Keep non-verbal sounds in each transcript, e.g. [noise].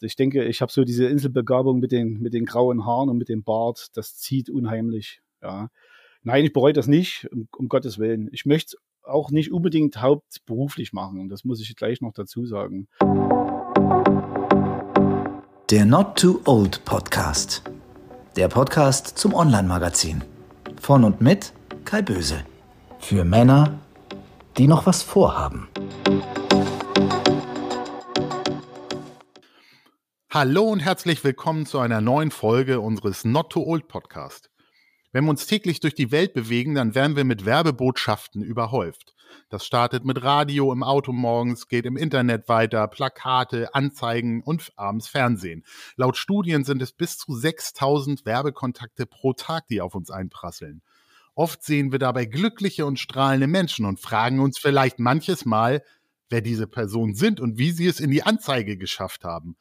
ich denke, ich habe so diese Inselbegabung mit den, mit den grauen Haaren und mit dem Bart, das zieht unheimlich. Ja. Nein, ich bereue das nicht, um, um Gottes Willen. Ich möchte es auch nicht unbedingt hauptberuflich machen. Das muss ich gleich noch dazu sagen. Der Not Too Old Podcast. Der Podcast zum Online-Magazin. Von und mit Kai Böse. Für Männer, die noch was vorhaben. Hallo und herzlich willkommen zu einer neuen Folge unseres Not Too Old Podcast. Wenn wir uns täglich durch die Welt bewegen, dann werden wir mit Werbebotschaften überhäuft. Das startet mit Radio im Auto morgens, geht im Internet weiter, Plakate, Anzeigen und abends Fernsehen. Laut Studien sind es bis zu 6000 Werbekontakte pro Tag, die auf uns einprasseln. Oft sehen wir dabei glückliche und strahlende Menschen und fragen uns vielleicht manches Mal, wer diese Personen sind und wie sie es in die Anzeige geschafft haben.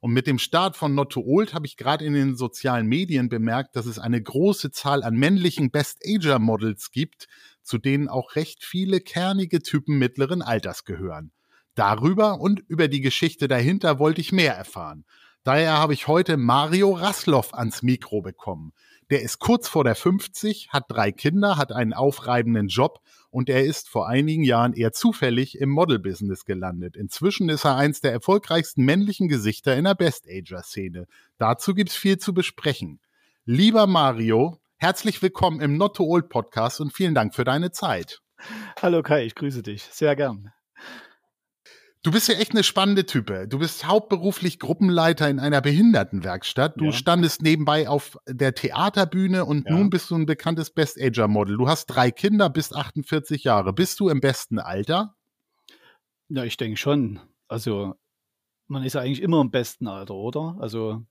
Und mit dem Start von Not to Old habe ich gerade in den sozialen Medien bemerkt, dass es eine große Zahl an männlichen Best-Ager-Models gibt, zu denen auch recht viele kernige Typen mittleren Alters gehören. Darüber und über die Geschichte dahinter wollte ich mehr erfahren. Daher habe ich heute Mario Rasloff ans Mikro bekommen. Der ist kurz vor der 50, hat drei Kinder, hat einen aufreibenden Job und er ist vor einigen Jahren eher zufällig im Model-Business gelandet. Inzwischen ist er eins der erfolgreichsten männlichen Gesichter in der Best-Ager-Szene. Dazu gibt's viel zu besprechen. Lieber Mario, herzlich willkommen im Not to Old Podcast und vielen Dank für deine Zeit. Hallo Kai, ich grüße dich. Sehr gern. Du bist ja echt eine spannende Type. Du bist hauptberuflich Gruppenleiter in einer Behindertenwerkstatt. Du ja. standest nebenbei auf der Theaterbühne und ja. nun bist du ein bekanntes Best-Ager-Model. Du hast drei Kinder, bist 48 Jahre. Bist du im besten Alter? Ja, ich denke schon. Also, man ist ja eigentlich immer im besten Alter, oder? Also,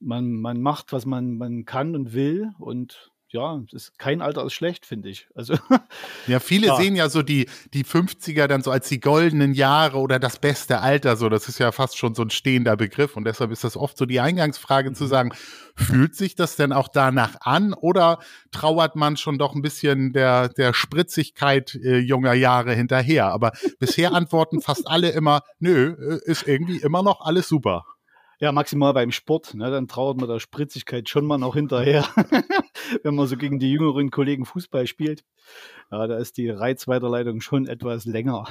man, man macht, was man, man kann und will und ja, ist, kein Alter ist schlecht, finde ich. Also, [laughs] ja, viele ja. sehen ja so die, die 50er dann so als die goldenen Jahre oder das beste Alter. So, das ist ja fast schon so ein stehender Begriff. Und deshalb ist das oft so die Eingangsfrage mhm. zu sagen, fühlt sich das denn auch danach an oder trauert man schon doch ein bisschen der, der Spritzigkeit äh, junger Jahre hinterher? Aber bisher [laughs] antworten fast alle immer, nö, äh, ist irgendwie immer noch alles super. Ja, maximal beim Sport, ne, dann trauert man der Spritzigkeit schon mal noch hinterher, [laughs] wenn man so gegen die jüngeren Kollegen Fußball spielt. Ja, da ist die Reizweiterleitung schon etwas länger.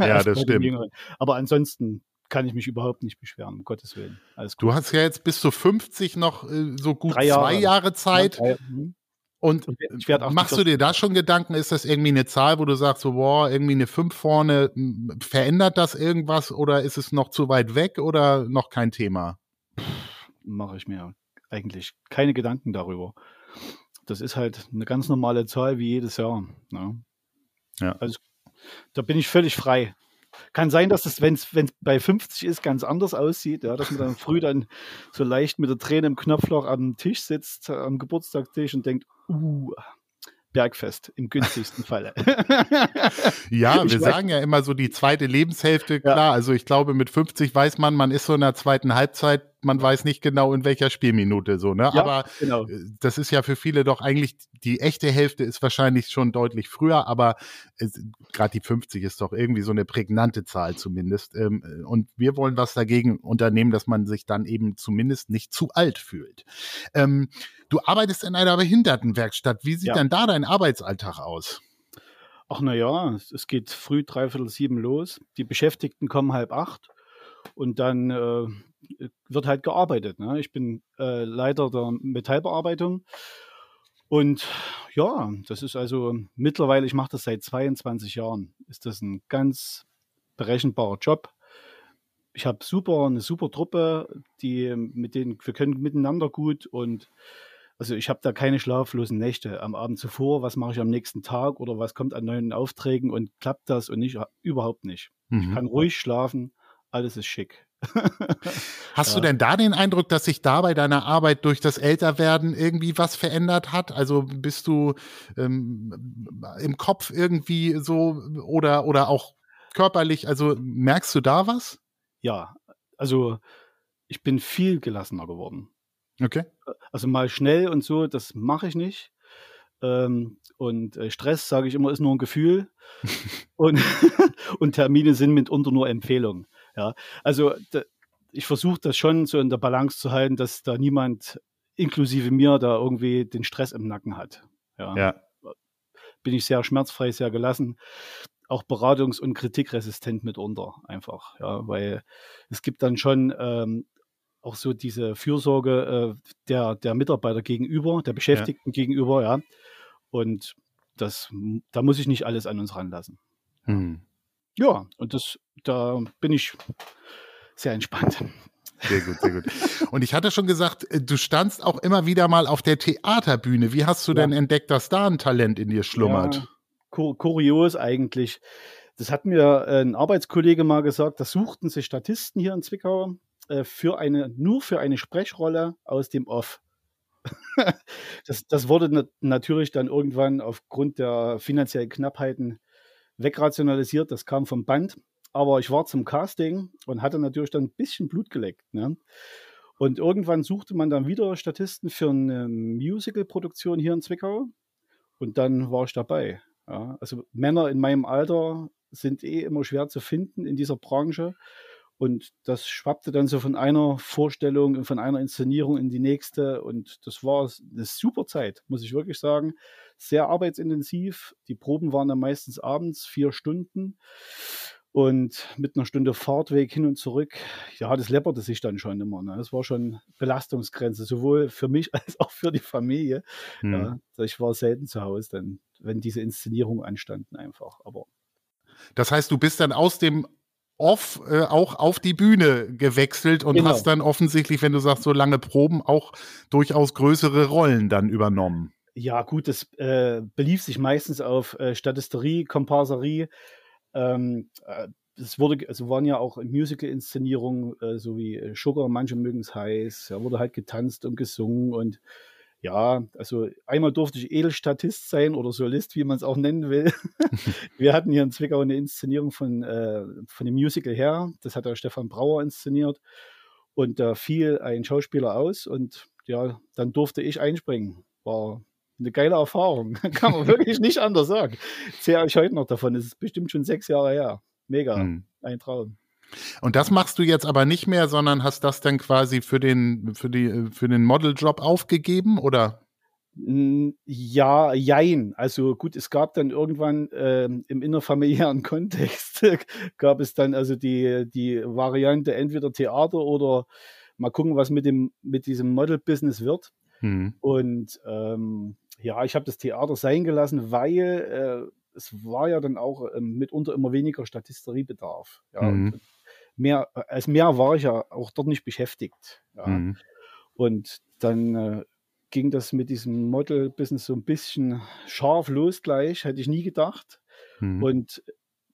Ja, [laughs] das stimmt. Aber ansonsten kann ich mich überhaupt nicht beschweren, um Gottes Willen. Alles gut. Du hast ja jetzt bis zu 50 noch äh, so gut Jahre. zwei Jahre Zeit. Ja, drei, Und machst du dir da schon Gedanken, ist das irgendwie eine Zahl, wo du sagst, so, boah, irgendwie eine 5 vorne, verändert das irgendwas oder ist es noch zu weit weg oder noch kein Thema? Mache ich mir eigentlich keine Gedanken darüber. Das ist halt eine ganz normale Zahl wie jedes Jahr. Ne? Ja. Also da bin ich völlig frei. Kann sein, dass es, wenn es bei 50 ist, ganz anders aussieht, ja, dass man dann früh dann so leicht mit der Träne im Knopfloch am Tisch sitzt, am Geburtstagstisch und denkt, uh, Bergfest im günstigsten Falle. [laughs] [laughs] ja, wir sagen ja immer so die zweite Lebenshälfte, klar. Ja. Also ich glaube, mit 50 weiß man, man ist so in der zweiten Halbzeit, man weiß nicht genau in welcher Spielminute so, ne? Ja, aber genau. Äh, das ist ja für viele doch eigentlich die echte Hälfte ist wahrscheinlich schon deutlich früher, aber gerade die 50 ist doch irgendwie so eine prägnante Zahl zumindest. Ähm, und wir wollen was dagegen unternehmen, dass man sich dann eben zumindest nicht zu alt fühlt. Ähm, du arbeitest in einer Behindertenwerkstatt. Wie sieht ja. denn da dein Arbeitsalltag aus? Ach na ja, es geht früh dreiviertel sieben los. Die Beschäftigten kommen halb acht und dann äh, wird halt gearbeitet. Ne? Ich bin äh, Leiter der Metallbearbeitung und ja, das ist also mittlerweile, ich mache das seit 22 Jahren, ist das ein ganz berechenbarer Job. Ich habe super, eine super Truppe, die mit denen, wir können miteinander gut und also ich habe da keine schlaflosen Nächte am Abend zuvor, was mache ich am nächsten Tag oder was kommt an neuen Aufträgen und klappt das und nicht, überhaupt nicht. Mhm. Ich kann ruhig schlafen, alles ist schick. [laughs] Hast ja. du denn da den Eindruck, dass sich da bei deiner Arbeit durch das Älterwerden irgendwie was verändert hat? Also bist du ähm, im Kopf irgendwie so oder, oder auch körperlich? Also merkst du da was? Ja, also ich bin viel gelassener geworden. Okay. Also mal schnell und so, das mache ich nicht. Ähm, und äh, Stress, sage ich immer, ist nur ein Gefühl. [laughs] und, [laughs] und Termine sind mitunter nur Empfehlungen. Ja, also ich versuche das schon so in der Balance zu halten, dass da niemand inklusive mir da irgendwie den Stress im Nacken hat. Ja. ja. Bin ich sehr schmerzfrei, sehr gelassen, auch beratungs- und kritikresistent mitunter einfach, ja, weil es gibt dann schon ähm, auch so diese Fürsorge äh, der, der Mitarbeiter gegenüber, der Beschäftigten ja. gegenüber, ja. Und das, da muss ich nicht alles an uns ranlassen. Hm. Ja, und das, da bin ich sehr entspannt. Sehr gut, sehr gut. Und ich hatte schon gesagt, äh, du standst auch immer wieder mal auf der Theaterbühne. Wie hast du ja. denn entdeckt, dass da ein Talent in dir schlummert? Ja, kur kurios eigentlich. Das hat mir ein Arbeitskollege mal gesagt, da suchten sich Statisten hier in Zwickau äh, für eine, nur für eine Sprechrolle aus dem Off. [laughs] das, das wurde natürlich dann irgendwann aufgrund der finanziellen Knappheiten wegrationalisiert. Das kam vom Band. Aber ich war zum Casting und hatte natürlich dann ein bisschen Blut geleckt. Ne? Und irgendwann suchte man dann wieder Statisten für eine Musical-Produktion hier in Zwickau. Und dann war ich dabei. Ja? Also Männer in meinem Alter sind eh immer schwer zu finden in dieser Branche. Und das schwappte dann so von einer Vorstellung und von einer Inszenierung in die nächste. Und das war eine super Zeit, muss ich wirklich sagen. Sehr arbeitsintensiv. Die Proben waren dann meistens abends, vier Stunden. Und mit einer Stunde Fahrtweg hin und zurück, ja, das läpperte sich dann schon immer. Ne? Das war schon Belastungsgrenze, sowohl für mich [laughs] als auch für die Familie. Mhm. Ja, ich war selten zu Hause, dann, wenn diese Inszenierungen anstanden einfach. Aber das heißt, du bist dann aus dem Off äh, auch auf die Bühne gewechselt und genau. hast dann offensichtlich, wenn du sagst, so lange Proben, auch durchaus größere Rollen dann übernommen. Ja, gut, das äh, belief sich meistens auf äh, Statisterie, Komparserie ähm, äh, es wurde, also waren ja auch Musical-Inszenierungen, äh, so wie äh, Sugar, manche mögen es heiß, da wurde halt getanzt und gesungen und ja, also einmal durfte ich Edelstatist sein oder Solist, wie man es auch nennen will. [laughs] Wir hatten hier in Zwickau eine Inszenierung von, äh, von dem Musical her, das hat der Stefan Brauer inszeniert und da fiel ein Schauspieler aus und ja, dann durfte ich einspringen. War eine geile Erfahrung. [laughs] Kann man wirklich nicht anders sagen. Zehre ich heute noch davon. Es ist bestimmt schon sechs Jahre her. Mega. Mhm. Ein Traum. Und das machst du jetzt aber nicht mehr, sondern hast das dann quasi für den, für die, für den Modeljob aufgegeben oder? Ja, jein. Also gut, es gab dann irgendwann ähm, im innerfamiliären [laughs] Kontext gab es dann also die, die Variante entweder Theater oder mal gucken, was mit dem mit diesem Model-Business wird. Hm. Und ähm, ja, ich habe das Theater sein gelassen, weil äh, es war ja dann auch ähm, mitunter immer weniger Statisteriebedarf. Ja, mhm mehr, als mehr war ich ja auch dort nicht beschäftigt. Ja. Mhm. Und dann äh, ging das mit diesem Model-Business so ein bisschen scharf los gleich, hätte ich nie gedacht. Mhm. Und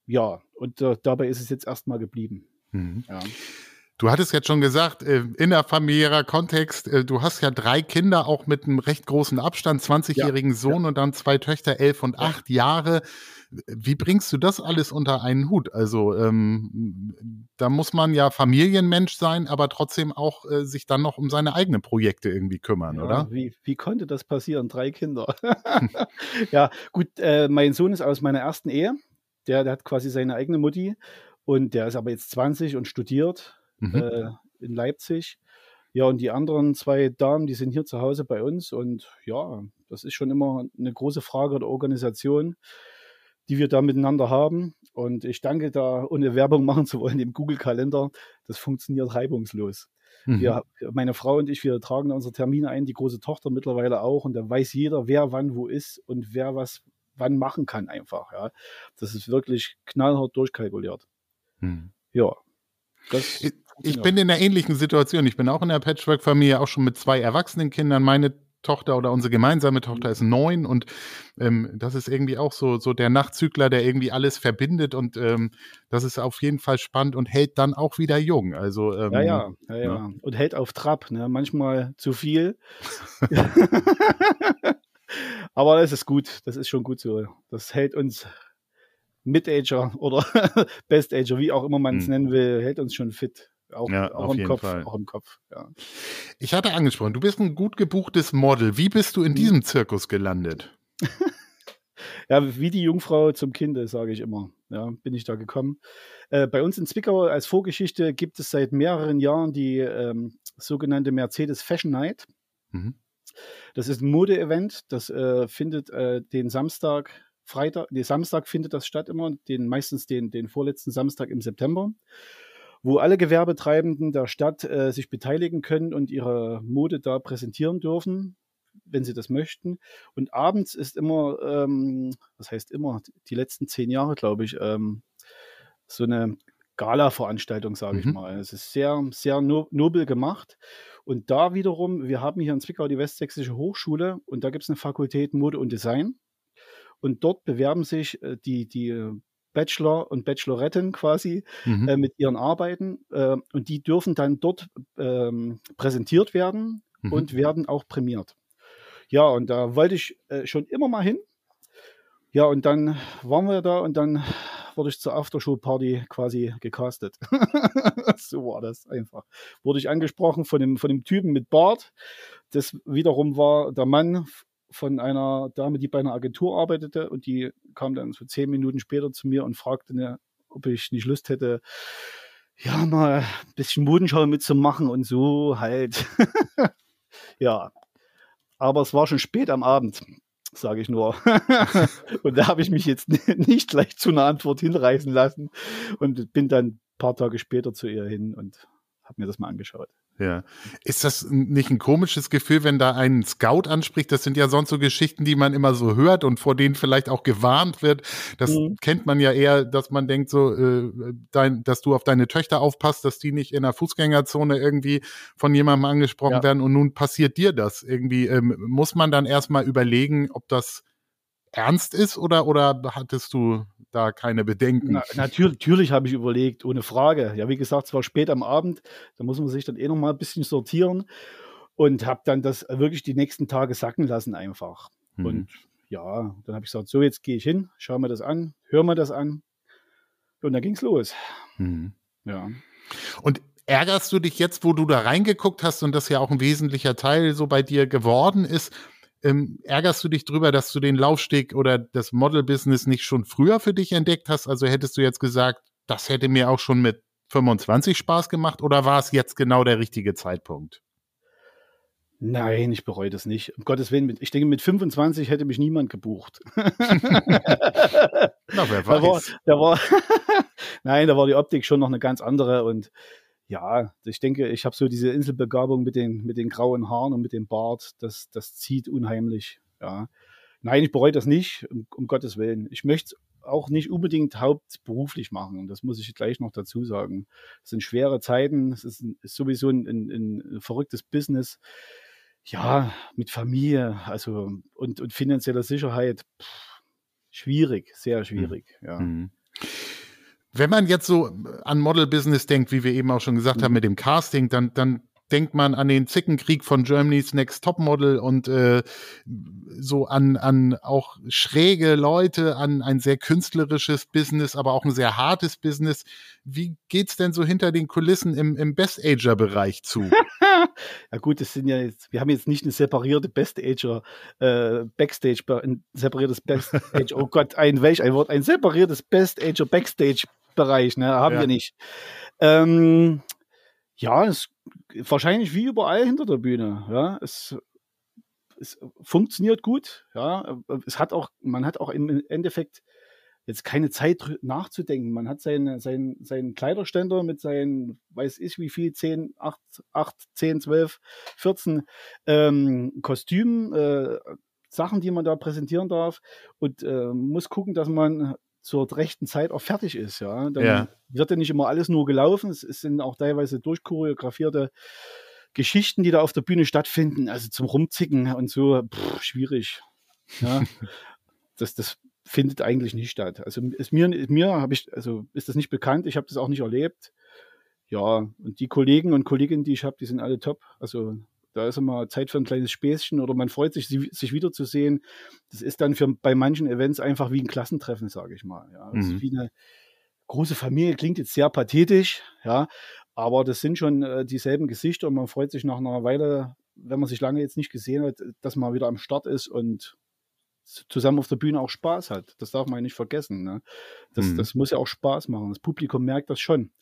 ja, und äh, dabei ist es jetzt erstmal geblieben. Mhm. Ja. Du hattest jetzt schon gesagt, äh, innerfamiliärer Kontext, äh, du hast ja drei Kinder, auch mit einem recht großen Abstand, 20-jährigen ja, Sohn ja. und dann zwei Töchter, elf und acht Jahre. Wie bringst du das alles unter einen Hut? Also ähm, da muss man ja Familienmensch sein, aber trotzdem auch äh, sich dann noch um seine eigenen Projekte irgendwie kümmern, ja, oder? Wie, wie konnte das passieren? Drei Kinder. [laughs] ja, gut, äh, mein Sohn ist aus meiner ersten Ehe. Der, der hat quasi seine eigene Mutti und der ist aber jetzt 20 und studiert mhm. äh, in Leipzig. Ja, und die anderen zwei Damen, die sind hier zu Hause bei uns. Und ja, das ist schon immer eine große Frage der Organisation, die wir da miteinander haben. Und ich danke da, ohne Werbung machen zu wollen, dem Google-Kalender. Das funktioniert reibungslos. Mhm. Wir, meine Frau und ich, wir tragen unsere Termine ein, die große Tochter mittlerweile auch. Und da weiß jeder, wer wann wo ist und wer was wann machen kann einfach. Ja. Das ist wirklich knallhart durchkalkuliert. Mhm. Ja. Das ich bin in einer ähnlichen Situation. Ich bin auch in einer Patchwork-Familie, auch schon mit zwei erwachsenen Kindern. Meine Tochter oder unsere gemeinsame Tochter ist neun und ähm, das ist irgendwie auch so, so der Nachtzügler, der irgendwie alles verbindet und ähm, das ist auf jeden Fall spannend und hält dann auch wieder jung. Also, ähm, ja, ja, ja, ja, ne? Und hält auf Trab, ne? manchmal zu viel. [laughs] Aber das ist gut, das ist schon gut so. Das hält uns Mid-Ager oder [laughs] Best-Ager, wie auch immer man es hm. nennen will, hält uns schon fit. Auch, ja, auch, im Kopf, Fall. auch im Kopf. Ja. Ich hatte angesprochen, du bist ein gut gebuchtes Model. Wie bist du in hm. diesem Zirkus gelandet? [laughs] ja, wie die Jungfrau zum Kinde, sage ich immer. Ja, bin ich da gekommen. Äh, bei uns in Zwickau als Vorgeschichte gibt es seit mehreren Jahren die ähm, sogenannte Mercedes Fashion Night. Mhm. Das ist ein Mode-Event, das äh, findet äh, den Samstag, Freitag, nee, Samstag findet das statt immer, den, meistens den, den vorletzten Samstag im September, wo alle Gewerbetreibenden der Stadt äh, sich beteiligen können und ihre Mode da präsentieren dürfen wenn sie das möchten. Und abends ist immer, ähm, was heißt immer, die letzten zehn Jahre, glaube ich, ähm, so eine Gala-Veranstaltung, sage mhm. ich mal. Es ist sehr, sehr no nobel gemacht. Und da wiederum, wir haben hier in Zwickau die Westsächsische Hochschule und da gibt es eine Fakultät Mode und Design. Und dort bewerben sich äh, die, die Bachelor und Bacheloretten quasi mhm. äh, mit ihren Arbeiten äh, und die dürfen dann dort ähm, präsentiert werden mhm. und werden auch prämiert. Ja, und da wollte ich äh, schon immer mal hin. Ja, und dann waren wir da und dann wurde ich zur Aftershow-Party quasi gecastet. [laughs] so war das einfach. Wurde ich angesprochen von dem, von dem Typen mit Bart. Das wiederum war der Mann von einer Dame, die bei einer Agentur arbeitete und die kam dann so zehn Minuten später zu mir und fragte, ne, ob ich nicht Lust hätte, ja, mal ein bisschen Modenschau mitzumachen und so halt. [laughs] ja, aber es war schon spät am Abend, sage ich nur. [laughs] und da habe ich mich jetzt [laughs] nicht gleich zu einer Antwort hinreißen lassen und bin dann ein paar Tage später zu ihr hin und habe mir das mal angeschaut. Ja. Ist das nicht ein komisches Gefühl, wenn da ein Scout anspricht? Das sind ja sonst so Geschichten, die man immer so hört und vor denen vielleicht auch gewarnt wird. Das mhm. kennt man ja eher, dass man denkt so, äh, dein, dass du auf deine Töchter aufpasst, dass die nicht in der Fußgängerzone irgendwie von jemandem angesprochen ja. werden und nun passiert dir das irgendwie. Ähm, muss man dann erstmal überlegen, ob das ernst ist oder, oder hattest du da keine Bedenken? Na, natürlich, natürlich habe ich überlegt, ohne Frage. Ja, wie gesagt, es war spät am Abend, da muss man sich dann eh noch mal ein bisschen sortieren und habe dann das wirklich die nächsten Tage sacken lassen einfach. Mhm. Und ja, dann habe ich gesagt, so jetzt gehe ich hin, schau mir das an, hör mir das an und dann ging es los. Mhm. Ja. Und ärgerst du dich jetzt, wo du da reingeguckt hast und das ja auch ein wesentlicher Teil so bei dir geworden ist, ähm, ärgerst du dich drüber, dass du den Laufsteg oder das Model-Business nicht schon früher für dich entdeckt hast? Also hättest du jetzt gesagt, das hätte mir auch schon mit 25 Spaß gemacht oder war es jetzt genau der richtige Zeitpunkt? Nein, ich bereue das nicht. Um Gottes Willen, ich denke, mit 25 hätte mich niemand gebucht. [laughs] [laughs] Na, wer weiß. Da war, da [laughs] war Nein, da war die Optik schon noch eine ganz andere und ja, ich denke, ich habe so diese Inselbegabung mit den, mit den grauen Haaren und mit dem Bart, das, das zieht unheimlich. Ja. Nein, ich bereue das nicht, um, um Gottes Willen. Ich möchte es auch nicht unbedingt hauptberuflich machen. Das muss ich gleich noch dazu sagen. Es sind schwere Zeiten, es ist, ein, ist sowieso ein, ein, ein, verrücktes Business. Ja, mit Familie, also und, und finanzieller Sicherheit, pff, schwierig, sehr schwierig. Mhm. Ja. Mhm. Wenn man jetzt so an Model-Business denkt, wie wir eben auch schon gesagt mhm. haben mit dem Casting, dann, dann denkt man an den Zickenkrieg von Germany's Next Topmodel und äh, so an, an auch schräge Leute, an ein sehr künstlerisches Business, aber auch ein sehr hartes Business. Wie geht's denn so hinter den Kulissen im, im Best-Ager-Bereich zu? [laughs] ja gut, das sind ja jetzt, wir haben jetzt nicht eine separierte Best-Ager äh, Backstage, ein separiertes Best-Ager, oh Gott, ein welch ein Wort, ein separiertes Best-Ager Backstage Bereich, ne? Haben ja. wir nicht. Ähm, ja, es wahrscheinlich wie überall hinter der Bühne. Ja, es, es funktioniert gut. Ja, es hat auch, man hat auch im Endeffekt jetzt keine Zeit nachzudenken. Man hat seinen, seinen, seinen Kleiderständer mit seinen, weiß ich wie viel, 10, 8, 8 10, 12, 14 ähm, Kostümen, äh, Sachen, die man da präsentieren darf und äh, muss gucken, dass man zur rechten Zeit auch fertig ist. Ja, dann ja. wird ja nicht immer alles nur gelaufen. Es, sind auch teilweise durchchoreografierte Geschichten, die da auf der Bühne stattfinden. Also zum Rumzicken und so, pff, schwierig. Ja, [laughs] das, das findet eigentlich nicht statt. Also ist mir, mir habe ich, also ist das nicht bekannt. Ich habe das auch nicht erlebt. Ja, und die Kollegen und Kolleginnen, die ich habe, die sind alle top. Also da ist immer Zeit für ein kleines Späßchen oder man freut sich, sich wiederzusehen. Das ist dann für, bei manchen Events einfach wie ein Klassentreffen, sage ich mal. Ja, das mhm. ist wie eine große Familie, klingt jetzt sehr pathetisch, ja, aber das sind schon äh, dieselben Gesichter und man freut sich nach einer Weile, wenn man sich lange jetzt nicht gesehen hat, dass man wieder am Start ist und zusammen auf der Bühne auch Spaß hat. Das darf man ja nicht vergessen. Ne? Das, mhm. das muss ja auch Spaß machen. Das Publikum merkt das schon.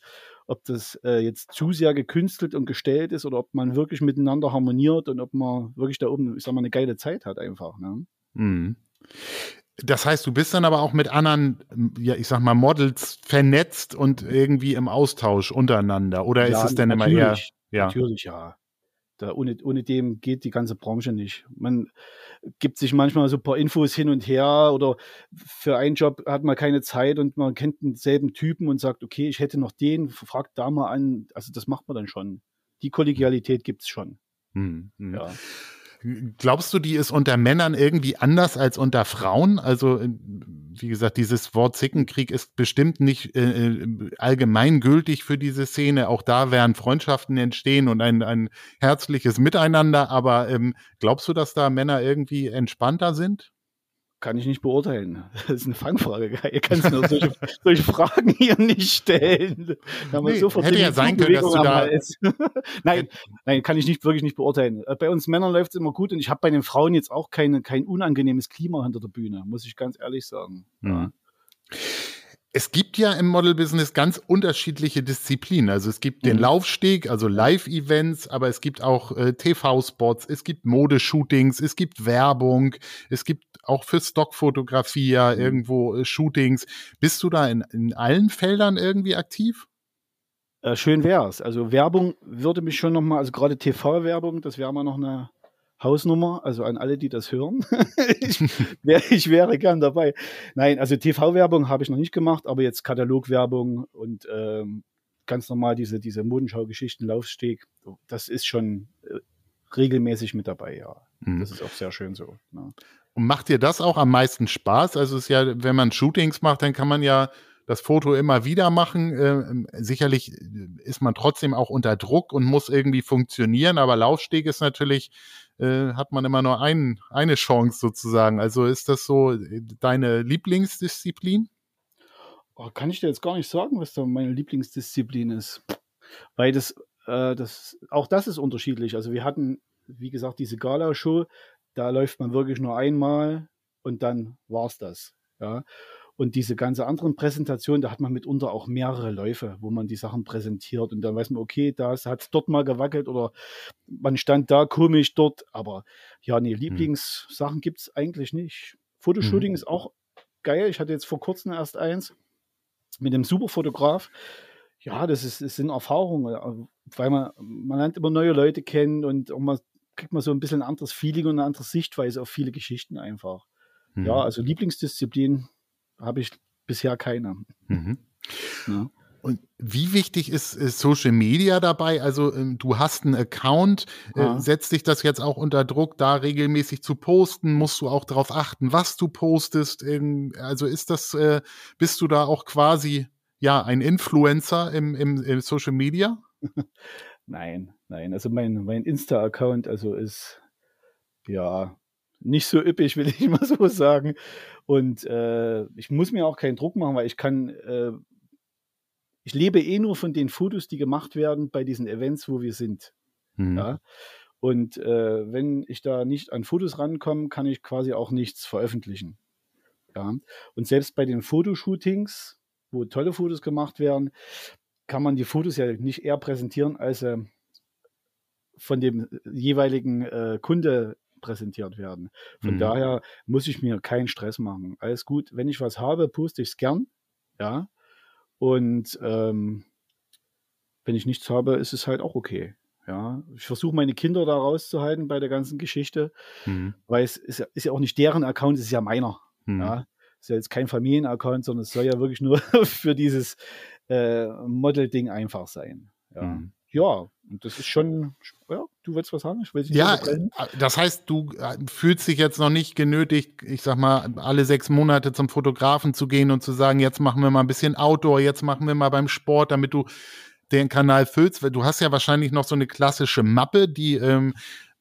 Ob das äh, jetzt zu sehr gekünstelt und gestellt ist oder ob man wirklich miteinander harmoniert und ob man wirklich da oben, ich sag mal, eine geile Zeit hat einfach. Ne? Mhm. Das heißt, du bist dann aber auch mit anderen, ja, ich sag mal, Models vernetzt und irgendwie im Austausch untereinander. Oder ja, ist es denn immer eher. Ja. Natürlich, ja. Da ohne, ohne dem geht die ganze Branche nicht. Man gibt sich manchmal so ein paar Infos hin und her oder für einen Job hat man keine Zeit und man kennt denselben Typen und sagt, okay, ich hätte noch den, fragt da mal an. Also das macht man dann schon. Die Kollegialität gibt es schon. Hm, hm. Ja. Glaubst du, die ist unter Männern irgendwie anders als unter Frauen? Also, äh, wie gesagt, dieses Wort Zickenkrieg ist bestimmt nicht äh, äh, allgemeingültig für diese Szene. Auch da werden Freundschaften entstehen und ein, ein herzliches Miteinander. Aber ähm, glaubst du, dass da Männer irgendwie entspannter sind? Kann ich nicht beurteilen. Das ist eine Fangfrage. Ihr kannst nur solche, [laughs] solche Fragen hier nicht stellen. Nee, so hätte ja sein können, dass du da... [laughs] nein, nein, kann ich nicht, wirklich nicht beurteilen. Äh, bei uns Männern läuft es immer gut und ich habe bei den Frauen jetzt auch keine, kein unangenehmes Klima hinter der Bühne, muss ich ganz ehrlich sagen. Mhm. Es gibt ja im Model-Business ganz unterschiedliche Disziplinen. Also es gibt den mhm. Laufsteg, also Live-Events, aber es gibt auch äh, TV-Spots, es gibt Modeshootings, es gibt Werbung, es gibt auch für Stockfotografie ja mhm. irgendwo äh, Shootings. Bist du da in, in allen Feldern irgendwie aktiv? Äh, schön wär's. Also Werbung würde mich schon nochmal, also gerade TV-Werbung, das wäre mal noch eine Hausnummer, also an alle, die das hören. [laughs] ich, wär, ich, wäre gern dabei. Nein, also TV-Werbung habe ich noch nicht gemacht, aber jetzt Katalogwerbung und ähm, ganz normal diese, diese Modenschau-Geschichten, Laufsteg, das ist schon äh, regelmäßig mit dabei, ja. Mhm. Das ist auch sehr schön so. Ne? Und macht dir das auch am meisten Spaß? Also es ist ja, wenn man Shootings macht, dann kann man ja das Foto immer wieder machen. Äh, sicherlich ist man trotzdem auch unter Druck und muss irgendwie funktionieren, aber Laufsteg ist natürlich äh, hat man immer nur ein, eine Chance sozusagen. Also ist das so äh, deine Lieblingsdisziplin? Oh, kann ich dir jetzt gar nicht sagen, was da meine Lieblingsdisziplin ist. Weil das, äh, das, auch das ist unterschiedlich. Also wir hatten, wie gesagt, diese Gala-Show, da läuft man wirklich nur einmal und dann war es das. Ja. Und diese ganze anderen Präsentationen, da hat man mitunter auch mehrere Läufe, wo man die Sachen präsentiert und dann weiß man, okay, da hat es dort mal gewackelt oder man stand da komisch dort. Aber ja, nee, hm. Lieblingssachen gibt es eigentlich nicht. Fotoshooting mhm. ist auch geil. Ich hatte jetzt vor kurzem erst eins mit einem Superfotograf. Ja, das, ist, das sind Erfahrungen, weil man, man lernt immer neue Leute kennen und man kriegt man so ein bisschen ein anderes Feeling und eine andere Sichtweise auf viele Geschichten einfach. Mhm. Ja, also Lieblingsdisziplin habe ich bisher keine. Mhm. Ja. Und wie wichtig ist, ist, Social Media dabei? Also ähm, du hast einen Account, äh, setzt dich das jetzt auch unter Druck, da regelmäßig zu posten? Musst du auch darauf achten, was du postest? Ähm, also ist das, äh, bist du da auch quasi ja ein Influencer im, im, im Social Media? [laughs] nein, nein. Also mein, mein Insta-Account also ist ja nicht so üppig, will ich [laughs] mal so sagen. Und äh, ich muss mir auch keinen Druck machen, weil ich kann, äh, ich lebe eh nur von den Fotos, die gemacht werden bei diesen Events, wo wir sind. Mhm. Ja? Und äh, wenn ich da nicht an Fotos rankomme, kann ich quasi auch nichts veröffentlichen. Ja? Und selbst bei den Fotoshootings, wo tolle Fotos gemacht werden, kann man die Fotos ja nicht eher präsentieren, als äh, von dem jeweiligen äh, Kunde präsentiert werden. Von mhm. daher muss ich mir keinen Stress machen. Alles gut. Wenn ich was habe, poste ich es gern. Ja. Und ähm, wenn ich nichts habe, ist es halt auch okay. Ja, ich versuche meine Kinder da rauszuhalten bei der ganzen Geschichte, mhm. weil es ist ja, ist ja, auch nicht deren Account, es ist ja meiner. Mhm. Ja, ist ja jetzt kein Familienaccount, sondern es soll ja wirklich nur [laughs] für dieses äh, Model-Ding einfach sein. Ja. Mhm ja, das ist schon, ja, du willst was sagen? Ich will ja, äh, das heißt, du äh, fühlst dich jetzt noch nicht genötigt, ich sag mal, alle sechs Monate zum Fotografen zu gehen und zu sagen, jetzt machen wir mal ein bisschen Outdoor, jetzt machen wir mal beim Sport, damit du den Kanal füllst. Du hast ja wahrscheinlich noch so eine klassische Mappe, die ähm,